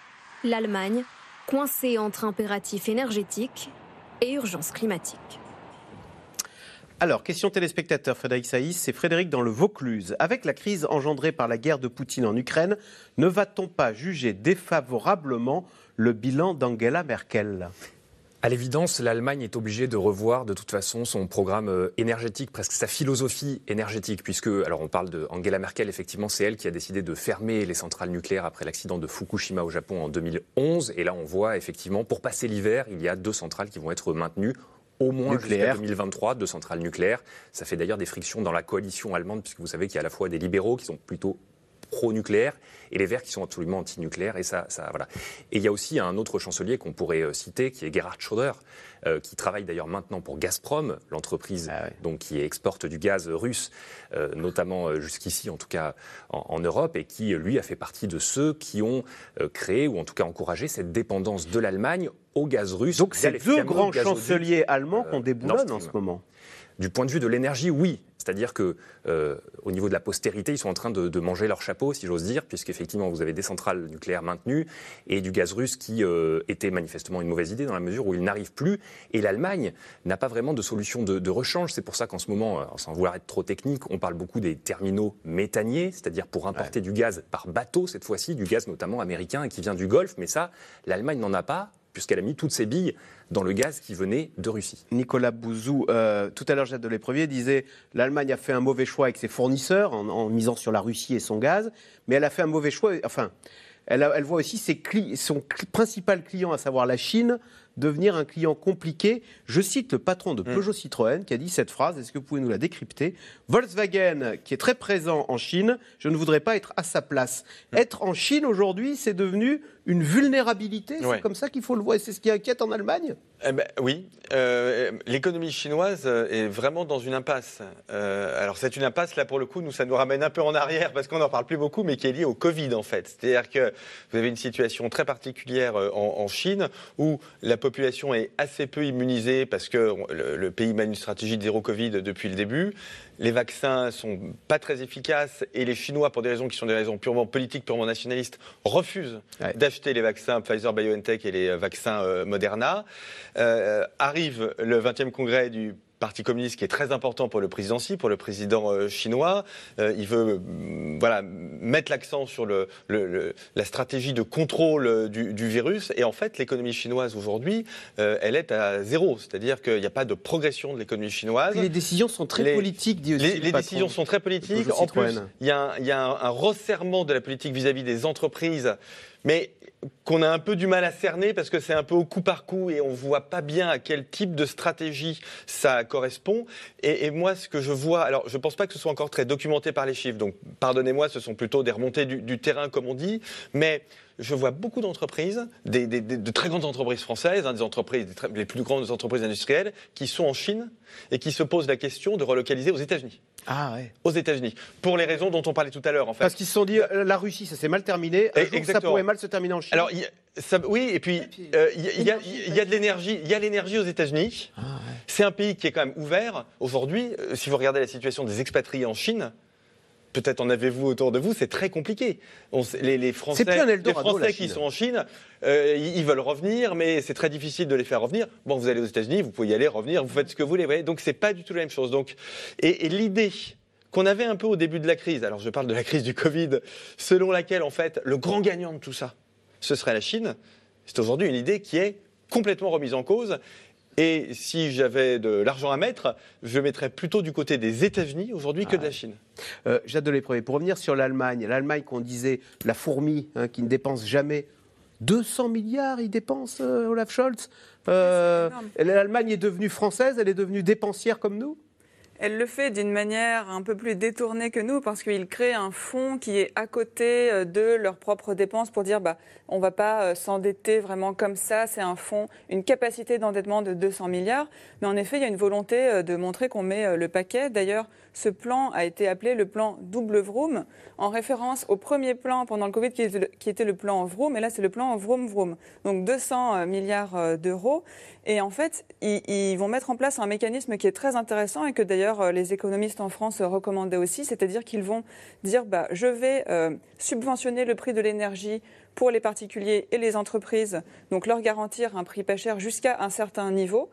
L'Allemagne, coincée entre impératifs énergétiques et urgence climatique. Alors, question téléspectateur, Frédéric Saïs, c'est Frédéric dans le Vaucluse. Avec la crise engendrée par la guerre de Poutine en Ukraine, ne va-t-on pas juger défavorablement le bilan d'Angela Merkel? À l'évidence, l'Allemagne est obligée de revoir de toute façon son programme euh, énergétique, presque sa philosophie énergétique, puisque, alors on parle de Angela Merkel, effectivement, c'est elle qui a décidé de fermer les centrales nucléaires après l'accident de Fukushima au Japon en 2011. Et là, on voit effectivement, pour passer l'hiver, il y a deux centrales qui vont être maintenues au moins jusqu'à 2023, deux centrales nucléaires. Ça fait d'ailleurs des frictions dans la coalition allemande, puisque vous savez qu'il y a à la fois des libéraux qui sont plutôt pro-nucléaire et les Verts qui sont absolument anti-nucléaires. Et ça, ça, voilà. Et il y a aussi un autre chancelier qu'on pourrait euh, citer, qui est Gerhard Schröder, euh, qui travaille d'ailleurs maintenant pour Gazprom, l'entreprise ah donc qui exporte du gaz russe, euh, notamment jusqu'ici, en tout cas en, Europe, et qui lui a fait partie de ceux qui ont créé ou en tout cas encouragé cette dépendance de l'Allemagne au gaz russe. Donc c'est deux grands chanceliers allemands qu'on déboulonne en ce moment. Du point de vue de l'énergie, oui. C'est-à-dire que euh, au niveau de la postérité, ils sont en train de, manger leur chapeau, si j'ose dire, puisqu'effectivement, vous avez des centrales nucléaires maintenues et du gaz russe qui euh, était manifestement une mauvaise idée dans la mesure où il n'arrive plus. Et l'Allemagne n'a pas vraiment de solution de, rechange. C'est pour ça qu'en ce moment, euh, sans vouloir être trop technique, on parle beaucoup des terminaux méthaniers, c'est-à-dire pour importer du gaz par bateau cette fois-ci, du gaz notamment américain qui vient du Golfe. Mais ça, l'Allemagne n'en a pas puisqu'elle a mis toutes ses billes dans le gaz qui venait de Russie. Nicolas Bouzou, euh, tout à l'heure, Jacques de disait l'Allemagne a fait un mauvais choix avec ses fournisseurs en, misant sur la Russie et son gaz, mais elle a fait un mauvais choix. Enfin, elle, voit aussi son principal client, à savoir la Chine, devenir un client compliqué. Je cite le patron de mm. Peugeot Citroën qui a dit cette phrase, est-ce que vous pouvez nous la décrypter? Volkswagen, qui est très présent en Chine, je ne voudrais pas être à sa place. Mm. Être en Chine aujourd'hui, c'est devenu une vulnérabilité, c'est comme ça qu'il faut le voir, et c'est ce qui inquiète en Allemagne? Eh ben, Oui, euh, l'économie chinoise est vraiment dans une impasse. Euh, alors c'est une impasse, là pour le coup, nous, ça nous ramène un peu en arrière, parce qu'on n'en parle plus beaucoup, mais qui est liée au Covid en fait. C'est-à-dire que vous avez une situation très particulière euh, en, Chine, où la population est assez peu immunisée, parce que le pays mène une stratégie de zéro Covid depuis le début les vaccins sont pas très efficaces et les Chinois, pour des raisons qui sont des raisons purement politiques, purement nationalistes, refusent d'acheter les vaccins Pfizer, BioNTech et les vaccins euh, Moderna. Euh, arrive le 20e congrès du Parti communiste qui est très important pour le président Xi, pour le président euh, chinois. Euh, il veut mm, voilà, mettre l'accent sur le, la stratégie de contrôle euh, du, virus. Et en fait, l'économie chinoise aujourd'hui, elle est à zéro. C'est-à-dire qu'il n'y a pas de progression de l'économie chinoise. les décisions sont très politiques, dit aussi Les, décisions sont très politiques. En plus, il y a, un, y a un, resserrement de la politique vis-à-vis -vis des entreprises. Mais qu'on a un peu du mal à cerner parce que c'est un peu au coup par coup et on voit pas bien à quel type de stratégie ça correspond. Et, moi, ce que je vois, alors je pense pas que ce soit encore très documenté par les chiffres, donc pardonnez-moi, ce sont plutôt des remontées du, terrain comme on dit, mais je vois beaucoup d'entreprises, de très grandes entreprises françaises, hein, des entreprises, les plus grandes entreprises industrielles, qui sont en Chine et qui se posent la question de relocaliser aux États-Unis. Ah ouais. Aux États-Unis. Pour les raisons dont on parlait tout à l'heure, en fait. Parce qu'ils se sont dit, euh, la Russie, ça s'est mal terminé. Un ça pourrait mal se terminer en Chine. Alors, oui, et puis euh, il y, a de l'énergie. Il y a l'énergie aux États-Unis. Ah C'est un pays qui est quand même ouvert. Aujourd'hui, euh, si vous regardez la situation des expatriés en Chine, peut-être en avez-vous autour de vous, c'est très compliqué. les, Français, les Français qui sont en Chine, ils, veulent revenir, mais c'est très difficile de les faire revenir. Bon, vous allez aux États-Unis, vous pouvez y aller, revenir, vous faites ce que vous voulez. Voyez Donc c'est pas du tout la même chose. Donc, et l'idée qu'on avait un peu au début de la crise, alors je parle de la crise du Covid, selon laquelle en fait le grand gagnant de tout ça, ce serait la Chine, c'est aujourd'hui une idée qui est complètement remise en cause. Et si j'avais de l'argent à mettre, je mettrais plutôt du côté des États-Unis aujourd'hui que de la ah Chine. Euh, J'adore Pour revenir sur l'Allemagne, l'Allemagne qu'on disait la fourmi hein, qui ne dépense jamais 200 milliards, il dépense euh, Olaf Scholz. Euh, L'Allemagne est devenue française, elle est devenue dépensière comme nous? Elle le fait d'une manière un peu plus détournée que nous parce qu'il crée un fonds qui est à côté euh, de leurs propres dépenses pour dire bah, on ne va pas euh, s'endetter vraiment comme ça. C'est un fonds, une capacité d'endettement de 200 milliards. Mais en effet, il y a une volonté euh, de montrer qu'on met le paquet. D'ailleurs, ce plan a été appelé le plan double Vroom en référence au premier plan pendant le Covid qui était le plan Vroom. Et là, c'est le plan Vroom Vroom. Donc 200 milliards d'euros. Et en fait, ils, vont mettre en place un mécanisme qui est très intéressant et que d'ailleurs euh, les économistes en France recommandaient aussi, c'est-à-dire qu'ils vont dire bah, je vais euh, subventionner le prix de l'énergie pour les particuliers et les entreprises, donc leur garantir un prix pas cher jusqu'à un certain niveau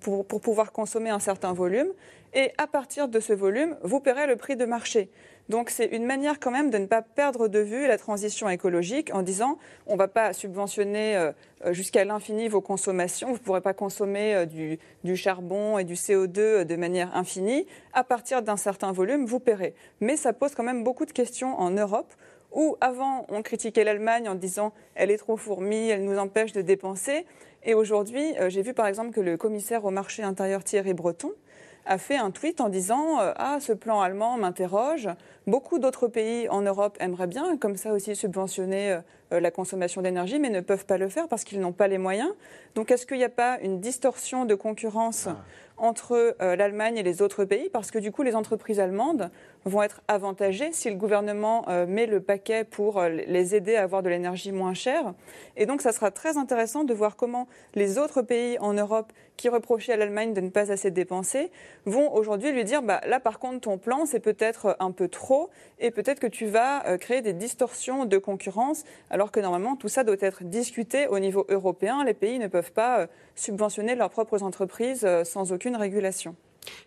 pour, pour pouvoir consommer un certain volume. Et à partir de ce volume, vous paierez le prix de marché. Donc c'est une manière quand même de ne pas perdre de vue la transition écologique en disant on ne va pas subventionner euh, euh, jusqu'à l'infini vos consommations, vous ne pourrez pas consommer euh, du, charbon et du CO2 de manière infinie. À partir d'un certain volume, vous paierez. Mais ça pose quand même beaucoup de questions en Europe où avant on critiquait l'Allemagne en disant elle est trop fourmi, elle nous empêche de dépenser. Et aujourd'hui, j'ai vu par exemple que le commissaire au marché intérieur Thierry Breton a fait un tweet en disant Ah, ce plan allemand m'interroge. Beaucoup d'autres pays en Europe aimeraient bien, comme ça aussi, subventionner euh, la consommation d'énergie, mais ne peuvent pas le faire parce qu'ils n'ont pas les moyens. Donc, est-ce qu'il n'y a pas une distorsion de concurrence ah. entre euh, l'Allemagne et les autres pays? Parce que du coup, les entreprises allemandes vont être avantagées si le gouvernement euh, met le paquet pour les aider à avoir de l'énergie moins chère. Et donc, ça sera très intéressant de voir comment les autres pays en Europe qui reprochaient à l'Allemagne de ne pas assez dépenser vont aujourd'hui lui dire bah, là, par contre, ton plan, c'est peut-être un peu trop et peut-être que tu vas euh, créer des distorsions de concurrence, alors que normalement tout ça doit être discuté au niveau européen. Les pays ne peuvent pas euh, subventionner leurs propres entreprises euh, sans aucune régulation.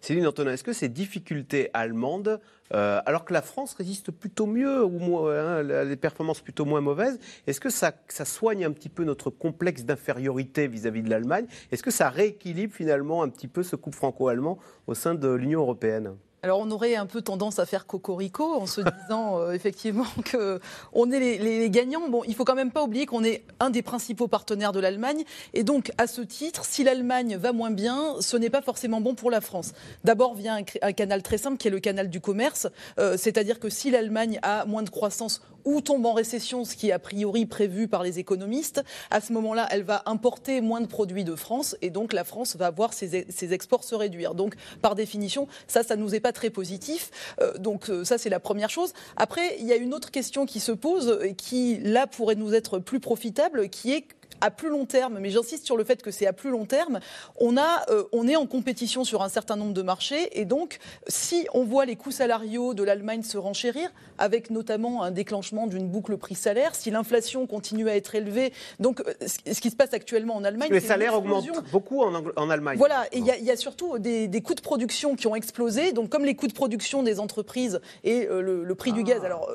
Céline Antonin, est-ce que ces difficultés allemandes, alors que la France résiste plutôt mieux, ou hein, les performances plutôt moins mauvaises, est-ce que ça, soigne un petit peu notre complexe d'infériorité vis-à-vis de l'Allemagne? Est-ce que ça rééquilibre finalement un petit peu ce couple franco-allemand au sein de l'Union européenne? Alors on aurait un peu tendance à faire cocorico en se disant euh, effectivement que on est les, gagnants. Bon, il faut quand même pas oublier qu'on est un des principaux partenaires de l'Allemagne et donc à ce titre, si l'Allemagne va moins bien, ce n'est pas forcément bon pour la France. D'abord via un, canal très simple qui est le canal du commerce, euh, c'est-à-dire que si l'Allemagne a moins de croissance ou tombe en récession, ce qui est a priori prévu par les économistes, à ce moment-là, elle va importer moins de produits de France et donc la France va voir ses, exports se réduire. Donc, par définition, ça, ça nous est pas très positif. Euh, donc, euh, ça, c'est la première chose. Après, il y a une autre question qui se pose et qui, là, pourrait nous être plus profitable, qui est à plus long terme, mais j'insiste sur le fait que c'est à plus long terme, on, a, euh, on est en compétition sur un certain nombre de marchés. Et donc, si on voit les coûts salariaux de l'Allemagne se renchérir, avec notamment un déclenchement d'une boucle prix-salaire, si l'inflation continue à être élevée, donc euh, ce qui se passe actuellement en Allemagne. Les salaires augmentent beaucoup en, en, Allemagne. Voilà, et il y, a surtout des, coûts de production qui ont explosé. Donc, comme les coûts de production des entreprises et euh, le, prix du ah. gaz, alors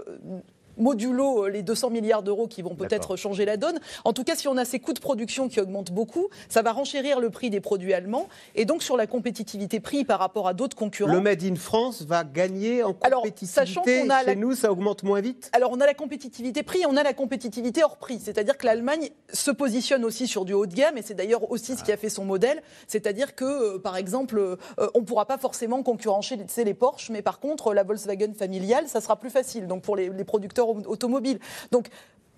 modulo euh, les 200 milliards d'euros qui vont peut-être changer la donne. En tout cas, si on a ces coûts de production qui augmentent beaucoup, ça va renchérir le prix des produits allemands et donc sur la compétitivité prix par rapport à d'autres concurrents. Le Made in France va gagner en compétitivité. Alors, sachant qu'on a chez nous, ça augmente moins vite? Alors, on a la compétitivité prix, on a la compétitivité hors prix. C'est-à-dire que l'Allemagne se positionne aussi sur du haut de gamme et c'est d'ailleurs aussi ce qui a fait son modèle. C'est-à-dire que, euh, par exemple, euh, on ne pourra pas forcément concurrencer les Porsche, mais par contre, la Volkswagen familiale, ça sera plus facile. Donc, pour les producteurs automobile. Donc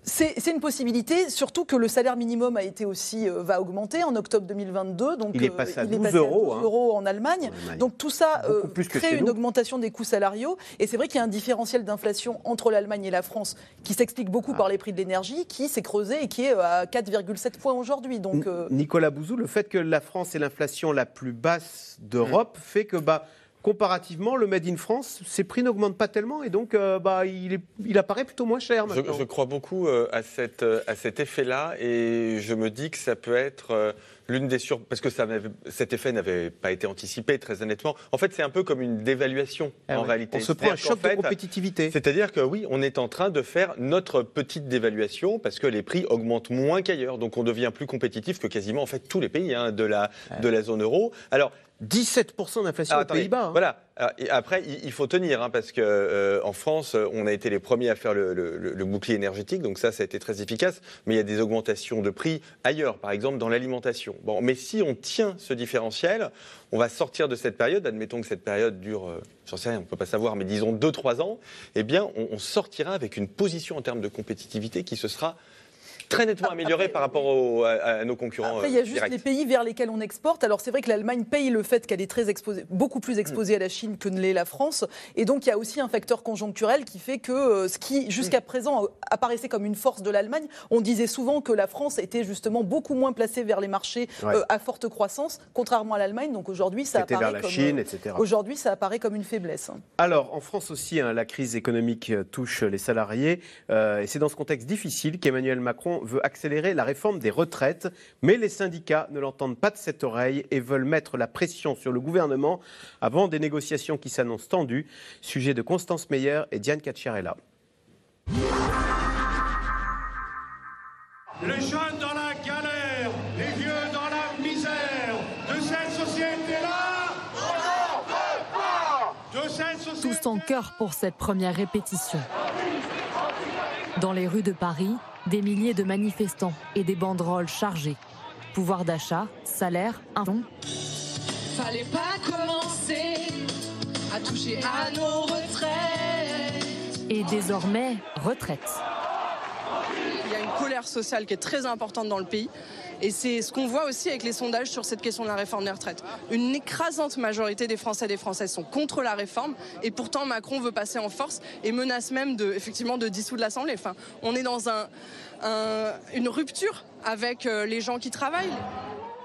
c'est une possibilité, surtout que le salaire minimum a été aussi euh, va augmenter en octobre 2022. Donc il est passé à 12, euros, hein. euros en, Allemagne. Donc tout ça euh, crée une augmentation des coûts salariaux. Et c'est vrai qu'il y a un différentiel d'inflation entre l'Allemagne et la France qui s'explique beaucoup ah. par les prix de l'énergie, qui s'est creusé et qui est euh, à 4,7 points aujourd'hui. Donc Nicolas Bouzou, le fait que la France ait l'inflation la plus basse d'Europe mmh. fait que bah comparativement, le Made in France, ses prix n'augmentent pas tellement et donc euh, bah, il, il, apparaît plutôt moins cher maintenant. Je, crois beaucoup euh, à, cette, euh, à cet effet-là et je me dis que ça peut être l'une des sur... Parce que ça cet effet n'avait pas été anticipé, très honnêtement. En fait, c'est un peu comme une dévaluation, ah en réalité. On se prend un choc de compétitivité. C'est-à-dire que oui, on est en train de faire notre petite dévaluation parce que les prix augmentent moins qu'ailleurs. Donc on devient plus compétitif que quasiment en fait tous les pays hein, de, la, de la zone euro. Alors, 17% d'inflation aux Pays-Bas. Hein. Voilà. après, il faut tenir, hein, parce qu'en euh, en France, on a été les premiers à faire le, bouclier énergétique, donc ça, ça a été très efficace. Mais il y a des augmentations de prix ailleurs, par exemple dans l'alimentation. Bon, mais si on tient ce différentiel, on va sortir de cette période. Admettons que cette période dure, euh, j'en sais rien, on ne peut pas savoir, mais disons 2-3 ans. Eh bien, on, on sortira avec une position en termes de compétitivité qui se sera très nettement amélioré par rapport à, nos concurrents. Après, il y a juste les pays vers lesquels on exporte. Alors, c'est vrai que l'Allemagne paye le fait qu'elle est très exposée, beaucoup plus exposée à la Chine que ne l'est la France. Et donc, il y a aussi un facteur conjoncturel qui fait que euh, ce qui, jusqu'à présent, apparaissait comme une force de l'Allemagne, on disait souvent que la France était justement beaucoup moins placée vers les marchés euh, à forte croissance, contrairement à l'Allemagne. Donc, aujourd'hui, ça apparaît vers la comme, Chine, etc. Aujourd'hui, ça apparaît comme une faiblesse. Alors, en France aussi, hein, la crise économique touche les salariés. Euh, et c'est dans ce contexte difficile qu'Emmanuel Macron veut accélérer la réforme des retraites, mais les syndicats ne l'entendent pas de cette oreille et veulent mettre la pression sur le gouvernement avant des négociations qui s'annoncent tendues. Sujet de Constance Meyer et Diane Cacciarella. Les jeunes dans la galère, les vieux dans la misère, de cette société-là, de cette société Tous en cœur pour cette première répétition. Dans les rues de Paris, des milliers de manifestants et des banderoles chargées. Pouvoir d'achat, salaire, un fond. Fallait pas commencer à toucher à nos retraites. Et désormais, retraite. Il y a une colère sociale qui est très importante dans le pays. Et c'est ce qu'on voit aussi avec les sondages sur cette question de la réforme des retraites. Une écrasante majorité des Français et des Françaises sont contre la réforme et pourtant Macron veut passer en force et menace même de, effectivement de dissoudre l'Assemblée. Enfin, on est dans un, une rupture avec euh, les gens qui travaillent.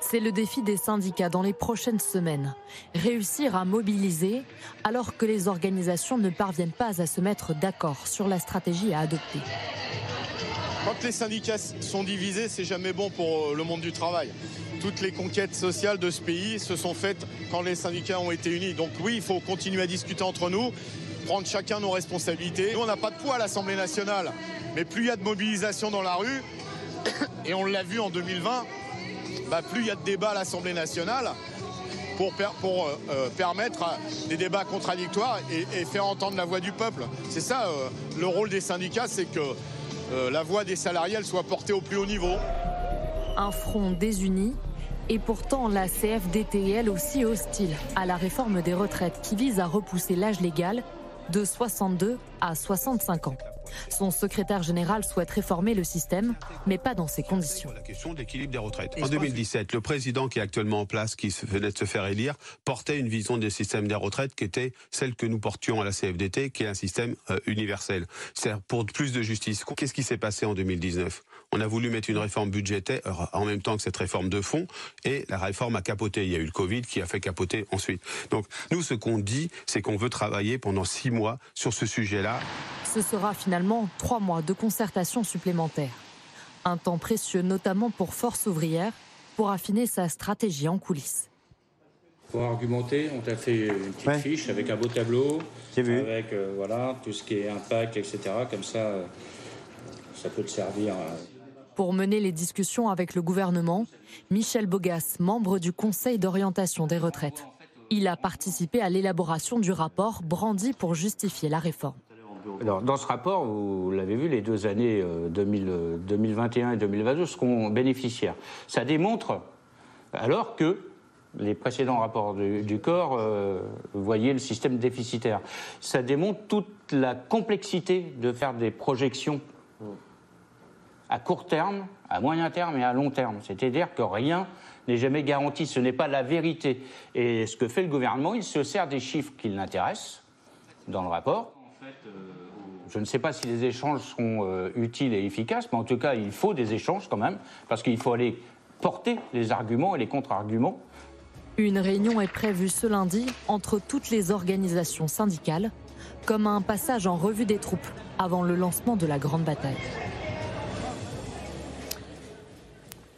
C'est le défi des syndicats dans les prochaines semaines. Réussir à mobiliser alors que les organisations ne parviennent pas à se mettre d'accord sur la stratégie à adopter. Quand les syndicats sont divisés, c'est jamais bon pour euh, le monde du travail. Toutes les conquêtes sociales de ce pays se sont faites quand les syndicats ont été unis. Donc oui, il faut continuer à discuter entre nous, prendre chacun nos responsabilités. Nous, on n'a pas de poids à l'Assemblée nationale, mais plus il y a de mobilisation dans la rue, et on l'a vu en 2020, bah, plus il y a de débats à l'Assemblée nationale pour, euh, euh, permettre des débats contradictoires et, faire entendre la voix du peuple. C'est ça le rôle des syndicats, c'est que euh, la voix des salariés soit portée au plus haut niveau. Un front désuni et pourtant la CFDT aussi hostile à la réforme des retraites qui vise à repousser l'âge légal de 62 à 65 ans. Son secrétaire général souhaite réformer le système, mais pas dans ces conditions. La question de l'équilibre des retraites. En 2017, le président qui est actuellement en place, qui venait de se faire élire, portait une vision des systèmes des retraites qui était celle que nous portions à la CFDT, qui est un système euh, universel. C'est-à-dire pour plus de justice. Qu'est-ce qui s'est passé en 2019 On a voulu mettre une réforme budgétaire euh, en même temps que cette réforme de fond, et la réforme a capoté. Il y a eu le Covid qui a fait capoter ensuite. Donc nous, ce qu'on dit, c'est qu'on veut travailler pendant six mois sur ce sujet-là. Ce sera finalement trois mois de concertation supplémentaire. Un temps précieux notamment pour Force ouvrière, pour affiner sa stratégie en coulisses. Pour argumenter, on t'a fait une petite fiche avec un beau tableau, avec euh, voilà, tout ce qui est impact, etc. Comme ça, euh, ça peut te servir. Pour mener les discussions avec le gouvernement, Michel Bogas, membre du Conseil d'orientation des retraites. Il a participé à l'élaboration du rapport brandi pour justifier la réforme dans ce rapport, vous l'avez vu, les deux années 2021 euh, et 2022 seront bénéficiaires. Ça démontre, alors que les précédents rapports du, corps euh, voyaient le système déficitaire, ça démontre toute la complexité de faire des projections à court terme, à moyen terme et à long terme. C'est-à-dire que rien n'est jamais garanti, ce n'est pas la vérité. Et ce que fait le gouvernement, il se sert des chiffres qui l'intéressent dans le rapport. Je ne sais pas si les échanges seront euh, utiles et efficaces, mais en tout cas, il faut des échanges quand même, parce qu'il faut aller porter les arguments et les contre-arguments. Une réunion est prévue ce lundi entre toutes les organisations syndicales, comme un passage en revue des troupes avant le lancement de la grande bataille.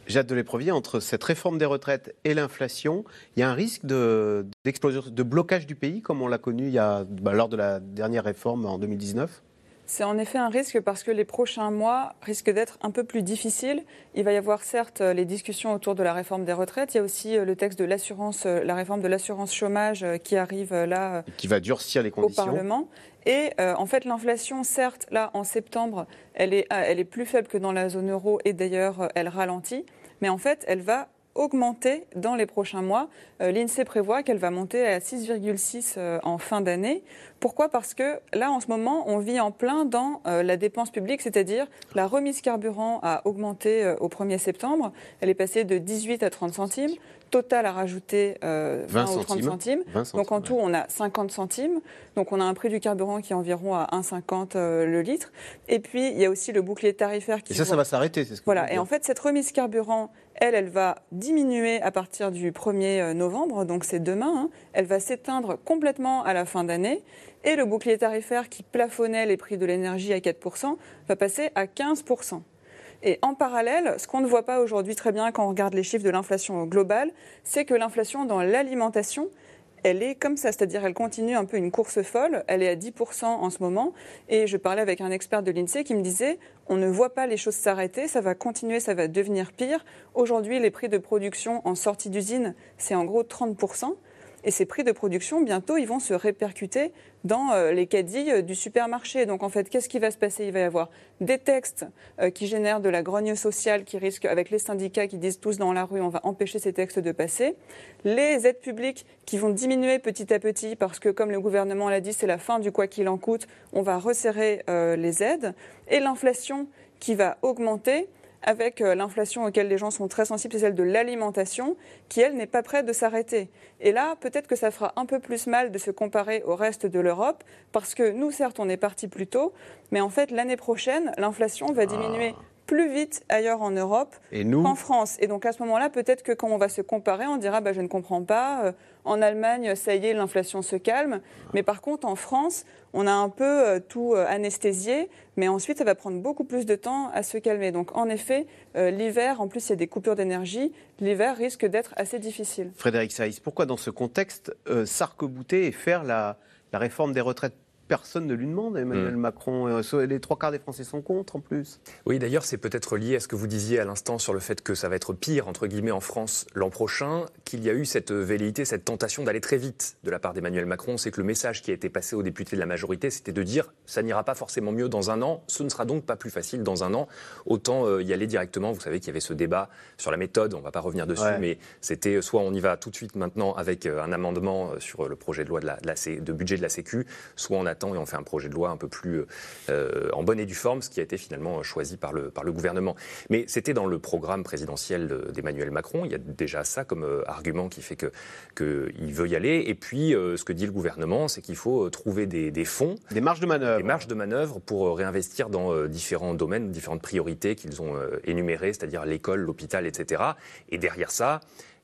Jade de l'éprovier, entre cette réforme des retraites et l'inflation, il y a un risque d'explosion, de, blocage du pays, comme on l'a connu bah, lors de la dernière réforme en 2019 C'est en effet un risque parce que les prochains mois risquent d'être un peu plus difficiles. Il va y avoir certes les discussions autour de la réforme des retraites. Il y a aussi le texte de l'assurance, la réforme de l'assurance chômage qui arrive là. Qui va durcir les conditions. Au Parlement. Et en fait, l'inflation, certes, là, en septembre, elle est, elle est plus faible que dans la zone euro et d'ailleurs, elle ralentit. Mais en fait, elle va augmenter dans les prochains mois. Euh, L'INSEE prévoit qu'elle va monter à 6,6 euh, en fin d'année. Pourquoi? Parce que là, en ce moment, on vit en plein dans euh, la dépense publique, c'est-à-dire la remise carburant a augmenté au 1er septembre. Elle est passée de 18 à 30 centimes. Total a rajouté 20, ou 30 centimes. Donc en tout, on a 50 centimes. Donc on a un prix du carburant qui est environ à 1,50 le litre. Et puis, il y a aussi le bouclier tarifaire qui... Et ça, ça va s'arrêter, c'est ce que Voilà. Et en fait, cette remise carburant, elle, elle va diminuer à partir du 1er novembre, donc c'est demain. Hein. Elle va s'éteindre complètement à la fin d'année. Et le bouclier tarifaire qui plafonnait les prix de l'énergie à 4% va passer à 15%. Et en parallèle, ce qu'on ne voit pas aujourd'hui très bien quand on regarde les chiffres de l'inflation globale, c'est que l'inflation dans l'alimentation, elle est comme ça, c'est-à-dire elle continue un peu une course folle, elle est à 10% en ce moment, et je parlais avec un expert de l'INSEE qui me disait, on ne voit pas les choses s'arrêter, ça va continuer, ça va devenir pire. Aujourd'hui, les prix de production en sortie d'usine, c'est en gros 30%. Et ces prix de production, bientôt, ils vont se répercuter dans euh, les caddies euh, du supermarché. Donc, en fait, qu'est-ce qui va se passer? Il va y avoir des textes euh, qui génèrent de la grogne sociale, qui risquent, avec les syndicats qui disent tous dans la rue, on va empêcher ces textes de passer. Les aides publiques qui vont diminuer petit à petit parce que, comme le gouvernement l'a dit, c'est la fin du quoi qu'il en coûte. On va resserrer les aides. Et l'inflation qui va augmenter avec euh, l'inflation auquel les gens sont très sensibles, c'est celle de l'alimentation, qui, elle, n'est pas prête de s'arrêter. Et là, peut-être que ça fera un peu plus mal de se comparer au reste de l'Europe, parce que nous, certes, on est parti plus tôt, mais en fait, l'année prochaine, l'inflation va diminuer ah. Plus vite ailleurs en Europe qu'en France. Et donc à ce moment-là, peut-être que quand on va se comparer, on dira bah, je ne comprends pas. Euh, en Allemagne, ça y est, l'inflation se calme. Mais par contre, en France, on a un peu euh, tout euh, anesthésié, mais ensuite, ça va prendre beaucoup plus de temps à se calmer. Donc, en effet, euh, l'hiver, en plus, il y a des coupures d'énergie, l'hiver risque d'être assez difficile. Frédéric Saïs, pourquoi dans ce contexte s'arc-bouter et faire la réforme des retraites? Personne ne lui demande, Emmanuel mm. Macron. Euh, les trois quarts des Français sont contre en plus. Oui, d'ailleurs, c'est peut-être lié à ce que vous disiez à l'instant sur le fait que ça va être pire, entre guillemets, en France l'an prochain, qu'il y a eu cette velléité, cette tentation d'aller très vite de la part d'Emmanuel Macron. C'est que le message qui a été passé aux députés de la majorité, c'était de dire ça n'ira pas forcément mieux dans un an, ce ne sera donc pas plus facile dans un an. Autant euh, y aller directement. Vous savez qu'il y avait ce débat sur la méthode, on ne va pas revenir dessus, mais c'était euh, soit on y va tout de suite maintenant avec un amendement sur le projet de loi de, la, de budget de la Sécu, soit on et on fait un projet de loi un peu plus euh, en bonne et due forme, ce qui a été finalement choisi par le, par le gouvernement. Mais c'était dans le programme présidentiel d'Emmanuel Macron. Il y a déjà ça comme euh, argument qui fait qu'il que veut y aller. Et puis, euh, ce que dit le gouvernement, c'est qu'il faut trouver des, des, fonds. Des marges de manœuvre. Des marges de manœuvre pour réinvestir dans différents domaines, différentes priorités qu'ils ont énumérées, c'est-à-dire l'école, l'hôpital, etc. Et derrière ça,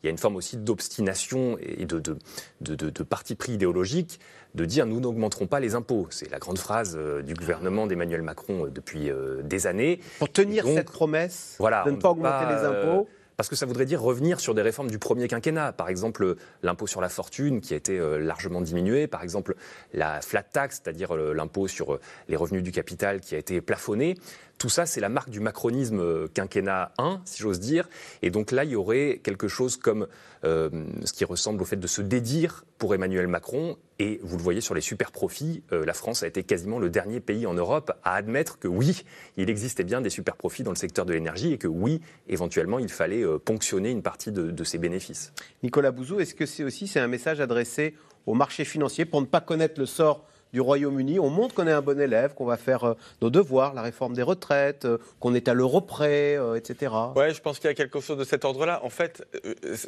il y a une forme aussi d'obstination et de, de, de, de, parti pris idéologique de dire nous n'augmenterons pas les impôts. C'est la grande phrase euh, du gouvernement d'Emmanuel Macron euh, depuis euh, des années. Pour tenir cette promesse de ne pas augmenter les impôts parce que ça voudrait dire revenir sur des réformes du premier quinquennat. Par exemple, l'impôt sur la fortune qui a été largement diminué. Par exemple, la flat tax, c'est-à-dire l'impôt sur les revenus du capital qui a été plafonné. Tout ça, c'est la marque du macronisme quinquennat 1, si j'ose dire. Et donc là, il y aurait quelque chose comme euh, ce qui ressemble au fait de se dédire pour Emmanuel Macron. Et vous le voyez sur les super profits, euh, la France a été quasiment le dernier pays en Europe à admettre que oui, il existait bien des super profits dans le secteur de l'énergie et que oui, éventuellement, il fallait ponctionner une partie de, ces bénéfices. Nicolas Bouzou, est-ce que c'est aussi c'est un message adressé au marché financier pour ne pas connaître le sort du Royaume-Uni. On montre qu'on est un bon élève, qu'on va faire euh, nos devoirs, la réforme des retraites, euh, qu'on est à l'euro près, euh, etc. Oui, je pense qu'il y a quelque chose de cet ordre-là. En fait,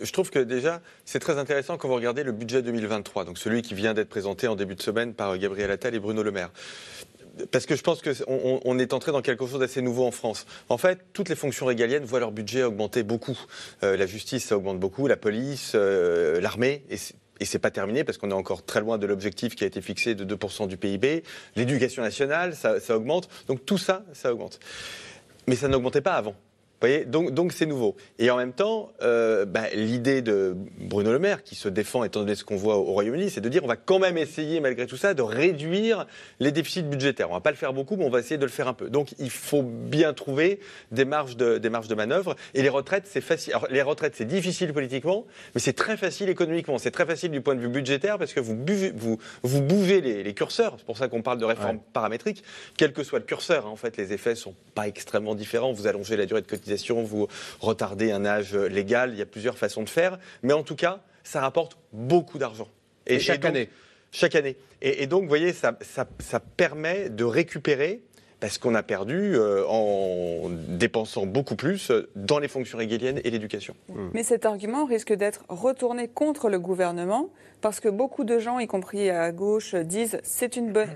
je trouve que déjà, c'est très intéressant quand vous regardez le budget 2023, donc celui qui vient d'être présenté en début de semaine par Gabriel Attal et Bruno Le Maire parce que je pense qu'on on est entré dans quelque chose d'assez nouveau en France. En fait, toutes les fonctions régaliennes voient leur budget augmenter beaucoup. la justice, ça augmente beaucoup, la police, l'armée, et et c'est pas terminé parce qu'on est encore très loin de l'objectif qui a été fixé de 2% du PIB. L'éducation nationale, ça, augmente. Donc tout ça, ça augmente. Mais ça n'augmentait pas avant. Voyez donc, donc c'est nouveau. Et en même temps, euh, bah, l'idée de Bruno Le Maire, qui se défend, étant donné ce qu'on voit au Royaume-Uni, c'est de dire on va quand même essayer, malgré tout ça, de réduire les déficits budgétaires. On va pas le faire beaucoup, mais on va essayer de le faire un peu. Donc il faut bien trouver des marges de, des marges de manœuvre. Et les retraites, c'est facile. Alors, les retraites, c'est difficile politiquement, mais c'est très facile économiquement. C'est très facile du point de vue budgétaire parce que vous, buvez, vous, vous bougez les, curseurs. C'est pour ça qu'on parle de réforme paramétrique. Quel que soit le curseur, hein, en fait, les effets sont pas extrêmement différents. Vous allongez la durée de cotisation vous retardez un âge légal, il y a plusieurs façons de faire. Mais en tout cas, ça rapporte beaucoup d'argent. Et, chaque année Chaque année. Et, donc, vous voyez, ça, ça, permet de récupérer parce qu'on a perdu euh, en dépensant beaucoup plus dans les fonctions régaliennes et l'éducation. Mmh. Mais cet argument risque d'être retourné contre le gouvernement parce que beaucoup de gens, y compris à gauche, disent c'est une bonne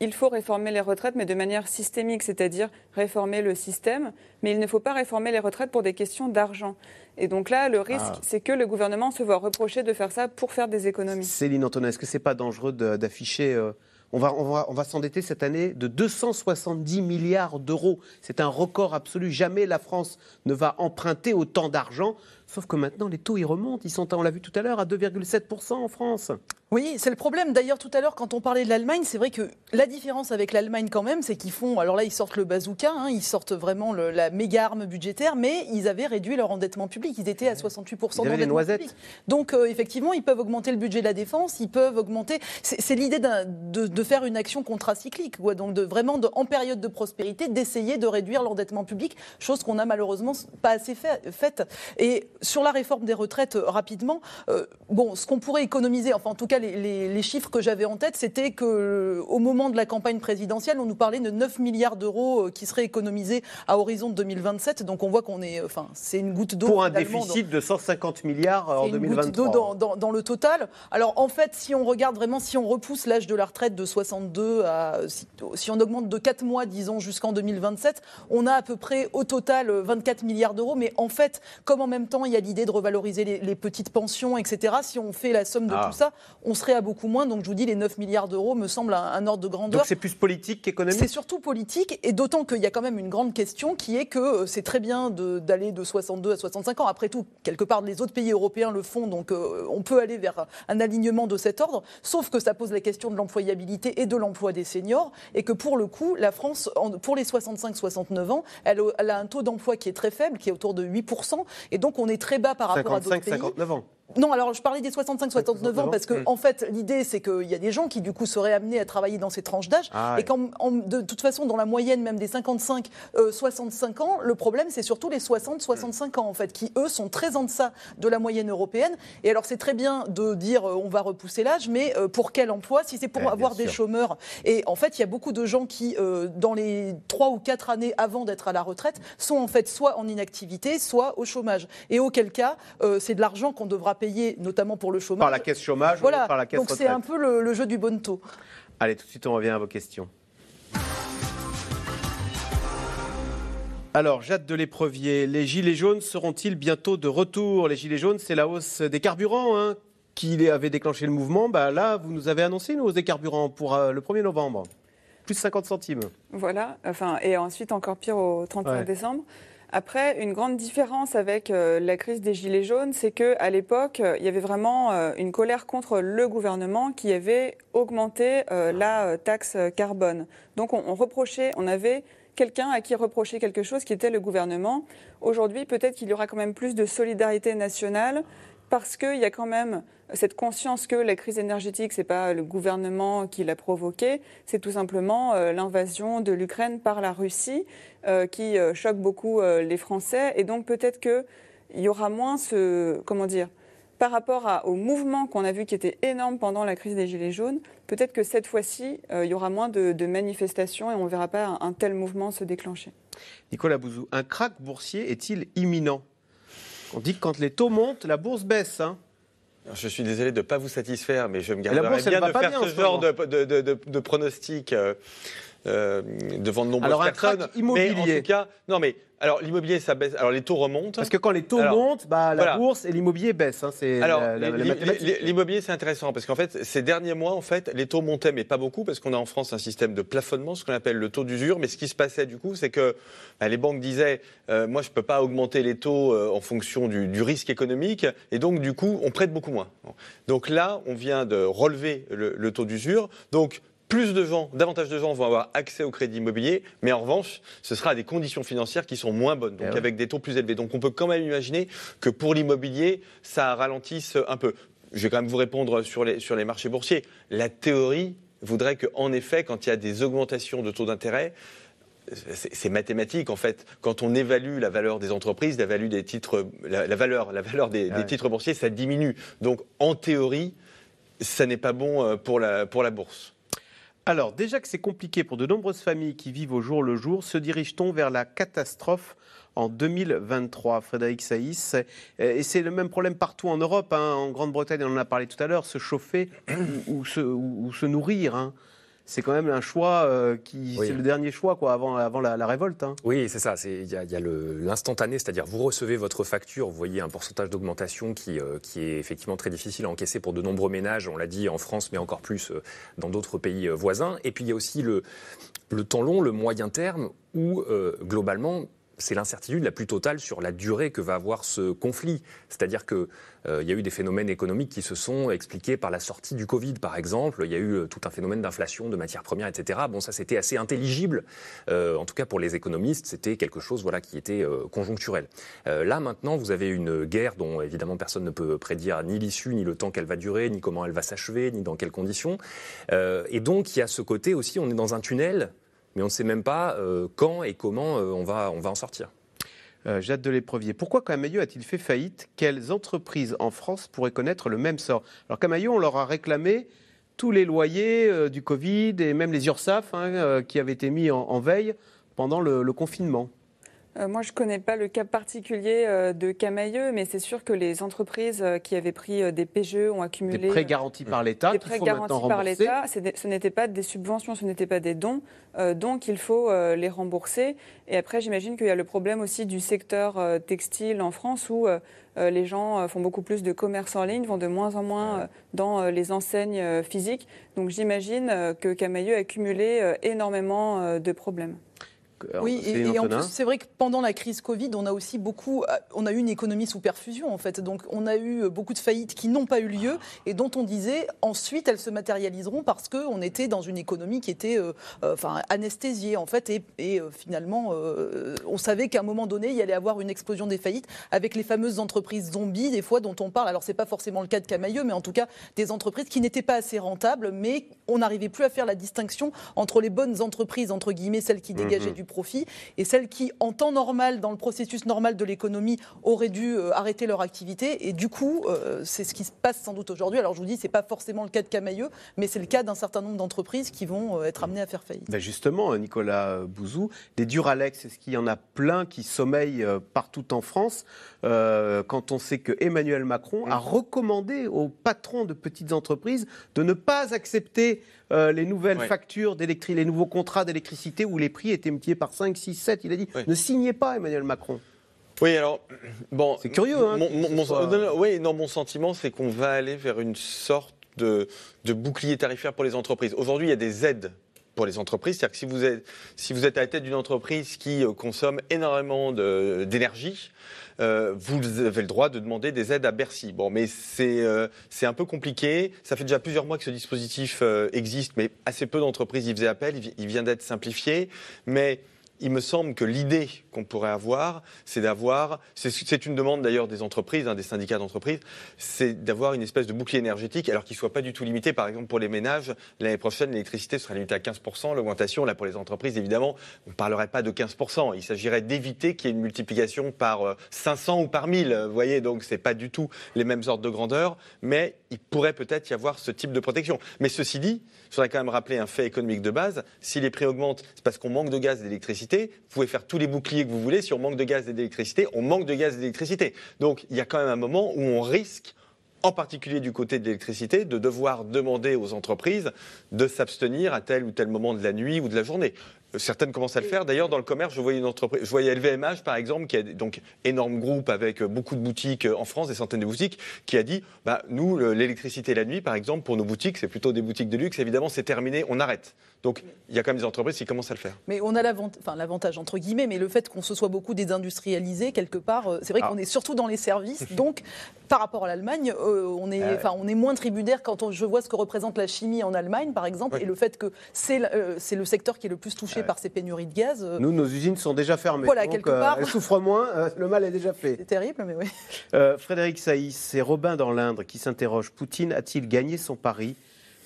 il faut réformer les retraites, mais de manière systémique, c'est-à-dire réformer le système. Mais il ne faut pas réformer les retraites pour des questions d'argent. Et donc là, le risque, ah. c'est que le gouvernement se voit reprocher de faire ça pour faire des économies. Céline Antonin, est-ce que c'est pas dangereux d'afficher euh, on va, on va, on va s'endetter cette année de 270 milliards d'euros. C'est un record absolu. Jamais la France ne va emprunter autant d'argent. Sauf que maintenant, les taux, ils remontent. Ils sont, on l'a vu tout à l'heure, à 2,7% en France. Oui, c'est le problème. D'ailleurs, tout à l'heure, quand on parlait de l'Allemagne, c'est vrai que la différence avec l'Allemagne, quand même, c'est qu'ils font. Alors là, ils sortent le bazooka, hein, ils sortent vraiment la méga arme budgétaire, mais ils avaient réduit leur endettement public. Ils étaient à 68% d'endettement public. Donc, euh, effectivement, ils peuvent augmenter le budget de la défense, ils peuvent augmenter. C'est l'idée de, de, faire une action contracyclique, quoi. Donc, de, vraiment, de, en période de prospérité, d'essayer de réduire l'endettement public, chose qu'on n'a malheureusement pas assez fait, faite. Et sur la réforme des retraites, euh, rapidement, euh, bon, ce qu'on pourrait économiser, enfin, en tout cas, les, chiffres que j'avais en tête, c'était qu'au moment de la campagne présidentielle, on nous parlait de 9 milliards d'euros euh, qui seraient économisés à horizon de 2027. Donc on voit qu'on est, enfin, c'est une goutte d'eau. Pour un déficit de 150 milliards en 2023. Une goutte d'eau dans, le total. Alors en fait, si on regarde vraiment, si on repousse l'âge de la retraite de 62 à, si, on augmente de 4 mois, disons, jusqu'en 2027, on a à peu près au total 24 milliards d'euros. Mais en fait, comme en même temps, il y a l'idée de revaloriser les, petites pensions, etc. Si on fait la somme de ah. tout ça, on serait à beaucoup moins. Donc je vous dis, les 9 milliards d'euros me semblent un, ordre de grandeur. Donc c'est plus politique qu'économique C'est surtout politique, et d'autant qu'il y a quand même une grande question qui est que euh, c'est très bien d'aller de, 62 à 65 ans. Après tout, quelque part, les autres pays européens le font, donc euh, on peut aller vers un alignement de cet ordre. Sauf que ça pose la question de l'employabilité et de l'emploi des seniors, et que pour le coup, la France, pour les 65-69 ans, elle, elle, a un taux d'emploi qui est très faible, qui est autour de 8%, et donc on est très bas par rapport à d'autres pays. 59 ans. Non, alors je parlais des 65-69 ans parce que, en fait, l'idée, c'est qu'il y a des gens qui, du coup, seraient amenés à travailler dans ces tranches d'âge. Ah et quand, de toute façon, dans la moyenne même des 55-65 euh, ans, le problème, c'est surtout les 60-65 ans, en fait, qui, eux, sont très en deçà de la moyenne européenne. Et alors, c'est très bien de dire euh, on va repousser l'âge, mais euh, pour quel emploi Si c'est pour avoir des chômeurs. Et en fait, il y a beaucoup de gens qui, dans les 3 ou 4 années avant d'être à la retraite, sont en fait soit en inactivité, soit au chômage. Et auquel cas, c'est de l'argent qu'on devra payer, notamment pour le chômage. Par la caisse chômage voilà. par la caisse Donc c'est un peu le, jeu du bon taux. Allez, tout de suite, on revient à vos questions. Alors, Jade de l'Éprevier, les gilets jaunes seront-ils bientôt de retour? Les gilets jaunes, c'est la hausse des carburants hein, qui avait déclenché le mouvement. Bah, là, vous nous avez annoncé une hausse des carburants pour euh, le 1er novembre. Plus 50 centimes. Voilà, enfin, et ensuite encore pire au 31 décembre. Après, une grande différence avec euh, la crise des Gilets jaunes, c'est qu'à l'époque, euh, il y avait vraiment euh, une colère contre le gouvernement qui avait augmenté la taxe carbone. Donc on, reprochait, on avait quelqu'un à qui reprocher quelque chose qui était le gouvernement. Aujourd'hui, peut-être qu'il y aura quand même plus de solidarité nationale parce qu'il y a quand même cette conscience que la crise énergétique, ce n'est pas le gouvernement qui l'a provoquée, c'est tout simplement euh, l'invasion de l'Ukraine par la Russie euh, qui euh, choque beaucoup les Français. Et donc peut-être qu'il y aura moins ce... Comment dire par rapport au mouvement qu'on a vu qui était énorme pendant la crise des Gilets jaunes, peut-être que cette fois-ci, il y aura moins de, manifestations et on ne verra pas un, un tel mouvement se déclencher. Nicolas Bouzou, un krach boursier est-il imminent? On dit que quand les taux montent, la bourse baisse. Hein je suis désolé de ne pas vous satisfaire, mais je me garderai bien de faire ce genre de, de, pronostic. Euh, devant de nombreuses Alors, un personnes. immobilier. Mais en tout cas, non mais alors l'immobilier ça baisse. Alors les taux remontent. Parce que quand les taux Alors, montent, bah, la voilà. bourse et l'immobilier baissent. hein, c'est Alors, l'immobilier, c'est intéressant parce qu'en fait, ces derniers mois, en fait, les taux montaient, mais pas beaucoup, parce qu'on a en France un système de plafonnement, ce qu'on appelle le taux d'usure. Mais ce qui se passait, du coup, c'est que bah, les banques disaient, euh, moi, je peux pas augmenter les taux euh, en fonction du, du risque économique, et donc, du coup, on prête beaucoup moins. Donc là, on vient de relever le, le taux d'usure. Donc, plus de gens, davantage de gens vont avoir accès au crédit immobilier, mais en revanche, ce sera à des conditions financières qui sont moins bonnes, donc Eh ouais. avec des taux plus élevés. Donc on peut quand même imaginer que pour l'immobilier, ça ralentisse un peu. Je vais quand même vous répondre sur les, sur les marchés boursiers. La théorie voudrait qu'en effet, quand il y a des augmentations de taux d'intérêt, c'est mathématique en fait. Quand on évalue la valeur des entreprises, la valeur des titres, la, la valeur, la valeur des, Ah des ouais. titres boursiers, ça diminue. Donc en théorie, ça n'est pas bon euh, pour la, pour la bourse. Alors, déjà que c'est compliqué pour de nombreuses familles qui vivent au jour le jour, se dirige-t-on vers la catastrophe en 2023 Frédéric Saïs? Et c'est le même problème partout en Europe. hein. En Grande-Bretagne, on en a parlé tout à l'heure, se chauffer ou, se nourrir. hein. C'est quand même un choix euh, qui. Oui. C'est le dernier choix quoi, avant, avant la, la révolte. hein. Oui, c'est ça. c'est- Il y a, y a l'instantané, c'est-à-dire vous recevez votre facture, vous voyez un pourcentage d'augmentation qui, euh, qui est effectivement très difficile à encaisser pour de nombreux ménages, on l'a dit en France, mais encore plus euh, dans d'autres pays voisins. Et puis il y a aussi le, le temps long, le moyen terme, où euh, globalement, c'est l'incertitude la plus totale sur la durée que va avoir ce conflit. C'est-à-dire que euh, il y a eu des phénomènes économiques qui se sont expliqués par la sortie du Covid, par exemple. Il y a eu euh, tout un phénomène d'inflation de matières premières, etc. Bon, ça c'était assez intelligible. Euh, en tout cas pour les économistes, c'était quelque chose voilà qui était euh, conjoncturel. Là maintenant, vous avez une guerre dont évidemment personne ne peut prédire ni l'issue, ni le temps qu'elle va durer, ni comment elle va s'achever, ni dans quelles conditions. Et donc il y a ce côté aussi, on est dans un tunnel, mais on ne sait même pas euh, quand et comment euh, on va en sortir. Euh, Jade de l'Éprevier. Pourquoi Camailleux a-t-il fait faillite? Quelles entreprises en France pourraient connaître le même sort? Alors Camailleux, on leur a réclamé tous les loyers du Covid et même les URSAF hein, qui avaient été mis en, veille pendant le confinement. Euh, moi, je ne connais pas le cas particulier euh, de Camailleux, mais c'est sûr que les entreprises euh, qui avaient pris des PGE ont accumulé. Des prêts garantis par l'État Des prêts garantis par l'État. Ce n'était pas des subventions, ce n'était pas des dons. euh, donc, il faut euh, les rembourser. Et après, j'imagine qu'il y a le problème aussi du secteur euh, textile en France où les gens font beaucoup plus de commerce en ligne, vont de moins en moins dans les enseignes physiques. Donc, j'imagine que Camailleux a accumulé énormément de problèmes. Oui, et, en plus, c'est vrai que pendant la crise Covid, on a aussi beaucoup, euh, on a eu une économie sous perfusion en fait. Donc, on a eu beaucoup de faillites qui n'ont pas eu lieu et dont on disait ensuite elles se matérialiseront parce que on était dans une économie qui était, euh, euh, enfin, anesthésiée en fait. Et, et, euh, finalement, euh, on savait qu'à un moment donné, il y allait avoir une explosion des faillites avec les fameuses entreprises zombies, des fois dont on parle. Alors, c'est pas forcément le cas de Camailleux, mais en tout cas des entreprises qui n'étaient pas assez rentables, mais on n'arrivait plus à faire la distinction entre les bonnes entreprises entre guillemets, celles qui dégageaient Mhm. du et celles qui, en temps normal, dans le processus normal de l'économie, auraient dû euh, arrêter leur activité. Et du coup, euh, c'est ce qui se passe sans doute aujourd'hui. Alors je vous dis, c'est pas forcément le cas de Camailleux, mais c'est le cas d'un certain nombre d'entreprises qui vont euh, être amenées à faire faillite. Ben justement, Nicolas Bouzou, les Duralex, est-ce qu'il y en a plein qui sommeillent partout en France euh, quand on sait que Emmanuel Macron a recommandé aux patrons de petites entreprises de ne pas accepter euh, les nouvelles factures d'électricité, les nouveaux contrats d'électricité où les prix étaient multipliés par 5, 6, 7. Il a dit ne signez pas Emmanuel Macron. Oui, alors, bon. C'est curieux, hein, Mon, que mon- ce mon- soit- non, non, oui, non, mon sentiment, c'est qu'on va aller vers une sorte de, de bouclier tarifaire pour les entreprises. Aujourd'hui, il y a des aides pour les entreprises. C'est-à-dire que si vous êtes, si vous êtes à la tête d'une entreprise qui euh, consomme énormément d'énergie, euh, vous avez le droit de demander des aides à Bercy. Bon, mais c'est euh, un peu compliqué. Ça fait déjà plusieurs mois que ce dispositif euh, existe, mais assez peu d'entreprises y faisaient appel. Il Il vient d'être simplifié. Mais il me semble que l'idée qu'on pourrait avoir, c'est d'avoir, c'est- une demande d'ailleurs des entreprises, hein, des syndicats d'entreprises, c'est d'avoir une espèce de bouclier énergétique, alors qu'il ne soit pas du tout limité. Par exemple, pour les ménages, l'année prochaine, l'électricité sera limitée à 15%. L'augmentation, là, pour les entreprises, évidemment, on ne parlerait pas de 15%. Il s'agirait d'éviter qu'il y ait une multiplication par euh, 500 ou par 1000. Vous voyez, donc ce n'est pas du tout les mêmes ordres de grandeur, mais il pourrait peut-être y avoir ce type de protection. Mais ceci dit, je voudrais quand même rappeler un fait économique de base. Si les prix augmentent, c'est parce qu'on manque de gaz et d'électricité. Vous pouvez faire tous les boucliers que vous voulez. Si on manque de gaz et d'électricité, on manque de gaz et d'électricité. Donc il y a quand même un moment où on risque en particulier du côté de l'électricité, de devoir demander aux entreprises de s'abstenir à tel ou tel moment de la nuit ou de la journée. Certaines commencent à le faire. D'ailleurs, dans le commerce, je voyais une entreprise, je voyais LVMH par exemple, qui a donc énorme groupe avec beaucoup de boutiques en France, des centaines de boutiques, qui a dit, bah, nous, l'électricité la nuit, par exemple, pour nos boutiques, c'est plutôt des boutiques de luxe. Évidemment, c'est terminé, on arrête. Donc, il y a quand même des entreprises qui commencent à le faire. Mais on a l'avantage, entre guillemets, mais le fait qu'on se soit beaucoup désindustrialisé, quelque part, euh, c'est vrai ah. qu'on est surtout dans les services. donc, par rapport à l'Allemagne, euh, on, est, on est moins tributaire quand je vois ce que représente la chimie en Allemagne, par exemple, et le fait que c'est euh, le secteur qui est le plus touché par ces pénuries de gaz. Nous, nos usines sont déjà fermées. Voilà, quelque part. elles souffrent moins, le mal est déjà fait. C'est terrible, mais oui. Frédéric Saïs, c'est Robin dans l'Indre qui s'interroge. Poutine a-t-il gagné son pari?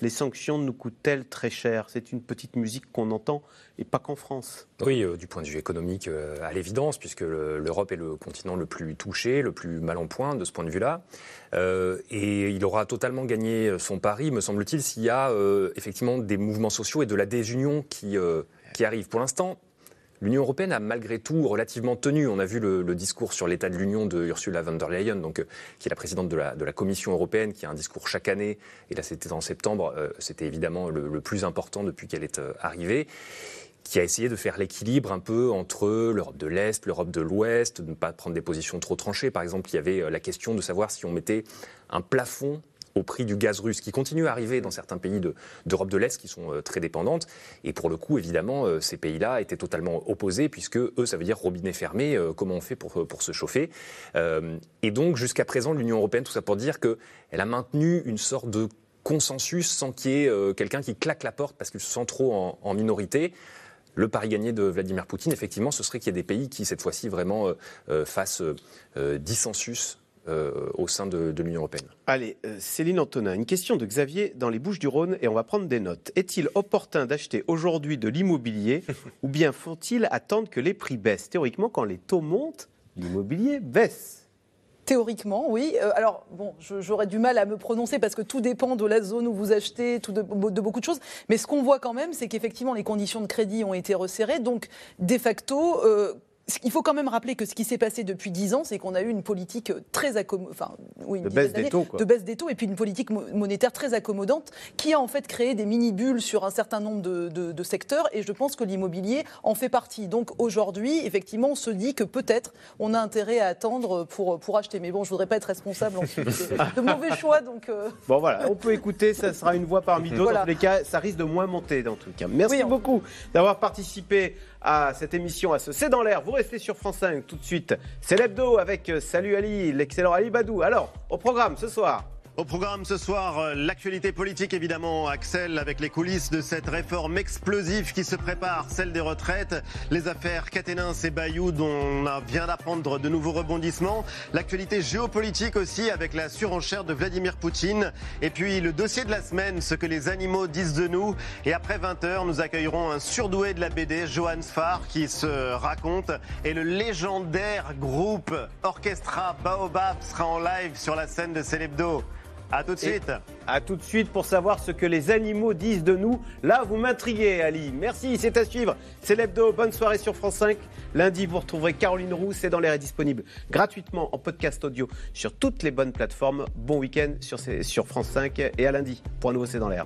Les sanctions nous coûtent-elles très cher? C'est une petite musique qu'on entend et pas qu'en France. Oui, euh, du point de vue économique, euh, à l'évidence, puisque l'Europe est le continent le plus touché, le plus mal en point de ce point de vue-là. Euh, et il aura totalement gagné son pari, me semble-t-il, s'il y a effectivement des mouvements sociaux et de la désunion qui, qui arrivent. Pour l'instant, L'Union européenne a malgré tout relativement tenu. On a vu le, discours sur l'état de l'Union de Ursula von der Leyen, donc, euh, qui est la présidente de la, de la, Commission européenne, qui a un discours chaque année. Et là, c'était en septembre. Euh, c'était évidemment le, plus important depuis qu'elle est euh, arrivée qui a essayé de faire l'équilibre un peu entre l'Europe de l'Est, l'Europe de l'Ouest, de ne pas prendre des positions trop tranchées. Par exemple, il y avait la question de savoir si on mettait un plafond au prix du gaz russe, qui continue à arriver dans certains pays d'Europe de, l'Est qui sont euh, très dépendantes. Et pour le coup, évidemment, euh, ces pays-là étaient totalement opposés, puisque eux, ça veut dire robinet fermé, euh, comment on fait pour, pour se chauffer. et donc, jusqu'à présent, l'Union européenne, tout ça pour dire qu'elle a maintenu une sorte de consensus sans qu'il y ait quelqu'un qui claque la porte parce qu'il se sent trop en, minorité. Le pari gagné de Vladimir Poutine, effectivement, ce serait qu'il y ait des pays qui, cette fois-ci, vraiment fassent dissensus au sein de, l'Union européenne. Allez, euh, Céline Antonin, une question de Xavier dans les Bouches du Rhône et on va prendre des notes. Est-il opportun d'acheter aujourd'hui de l'immobilier ou bien faut-il attendre que les prix baissent? Théoriquement, quand les taux montent, l'immobilier baisse. Théoriquement, oui. Euh, alors, bon, j'aurais du mal à me prononcer parce que tout dépend de la zone où vous achetez, tout de, beaucoup de choses. Mais ce qu'on voit quand même, c'est qu'effectivement, les conditions de crédit ont été resserrées. Donc, de facto, il faut quand même rappeler que ce qui s'est passé depuis 10 ans, c'est qu'on a eu une politique très enfin, de, baisse des taux, de baisse des taux et puis une politique monétaire très accommodante qui a en fait créé des mini-bulles sur un certain nombre de, secteurs et je pense que l'immobilier en fait partie. Donc aujourd'hui, effectivement, on se dit que peut-être on a intérêt à attendre pour, pour acheter. Mais bon, je voudrais pas être responsable ensuite de, mauvais choix. Donc euh. Bon voilà, on peut écouter, ça sera une voix parmi d'autres. Dans tous les cas, ça risque de moins monter dans tout cas. Merci beaucoup d'avoir participé à cette émission, à ce C'est dans l'air. Vous restez sur France 5 tout de suite. C'est l'hebdo avec euh, Salut Ali, l'excellent Ali Badou. Alors, au programme ce soir. Au programme ce soir, euh, l'actualité politique évidemment, Axel, avec les coulisses de cette réforme explosive qui se prépare, celle des retraites, les affaires Caténins et Bayou dont on vient d'apprendre de nouveaux rebondissements, l'actualité géopolitique aussi avec la surenchère de Vladimir Poutine, et puis le dossier de la semaine, ce que les animaux disent de nous. Et après 20h, nous accueillerons un surdoué de la BD, Johan Sfar, qui se raconte, et le légendaire groupe Orchestra Baobab sera en live sur la scène de Célébdo. A tout de suite. à tout de suite pour savoir ce que les animaux disent de nous. Là, vous m'intriguez, Ali. Merci, c'est à suivre. C'est l'hebdo. Bonne soirée sur France 5. Lundi, vous retrouverez Caroline Roux. C'est dans l'air est disponible gratuitement en podcast audio sur toutes les bonnes plateformes. Bon week-end sur, sur France 5 et à lundi pour un nouveau C'est dans l'air.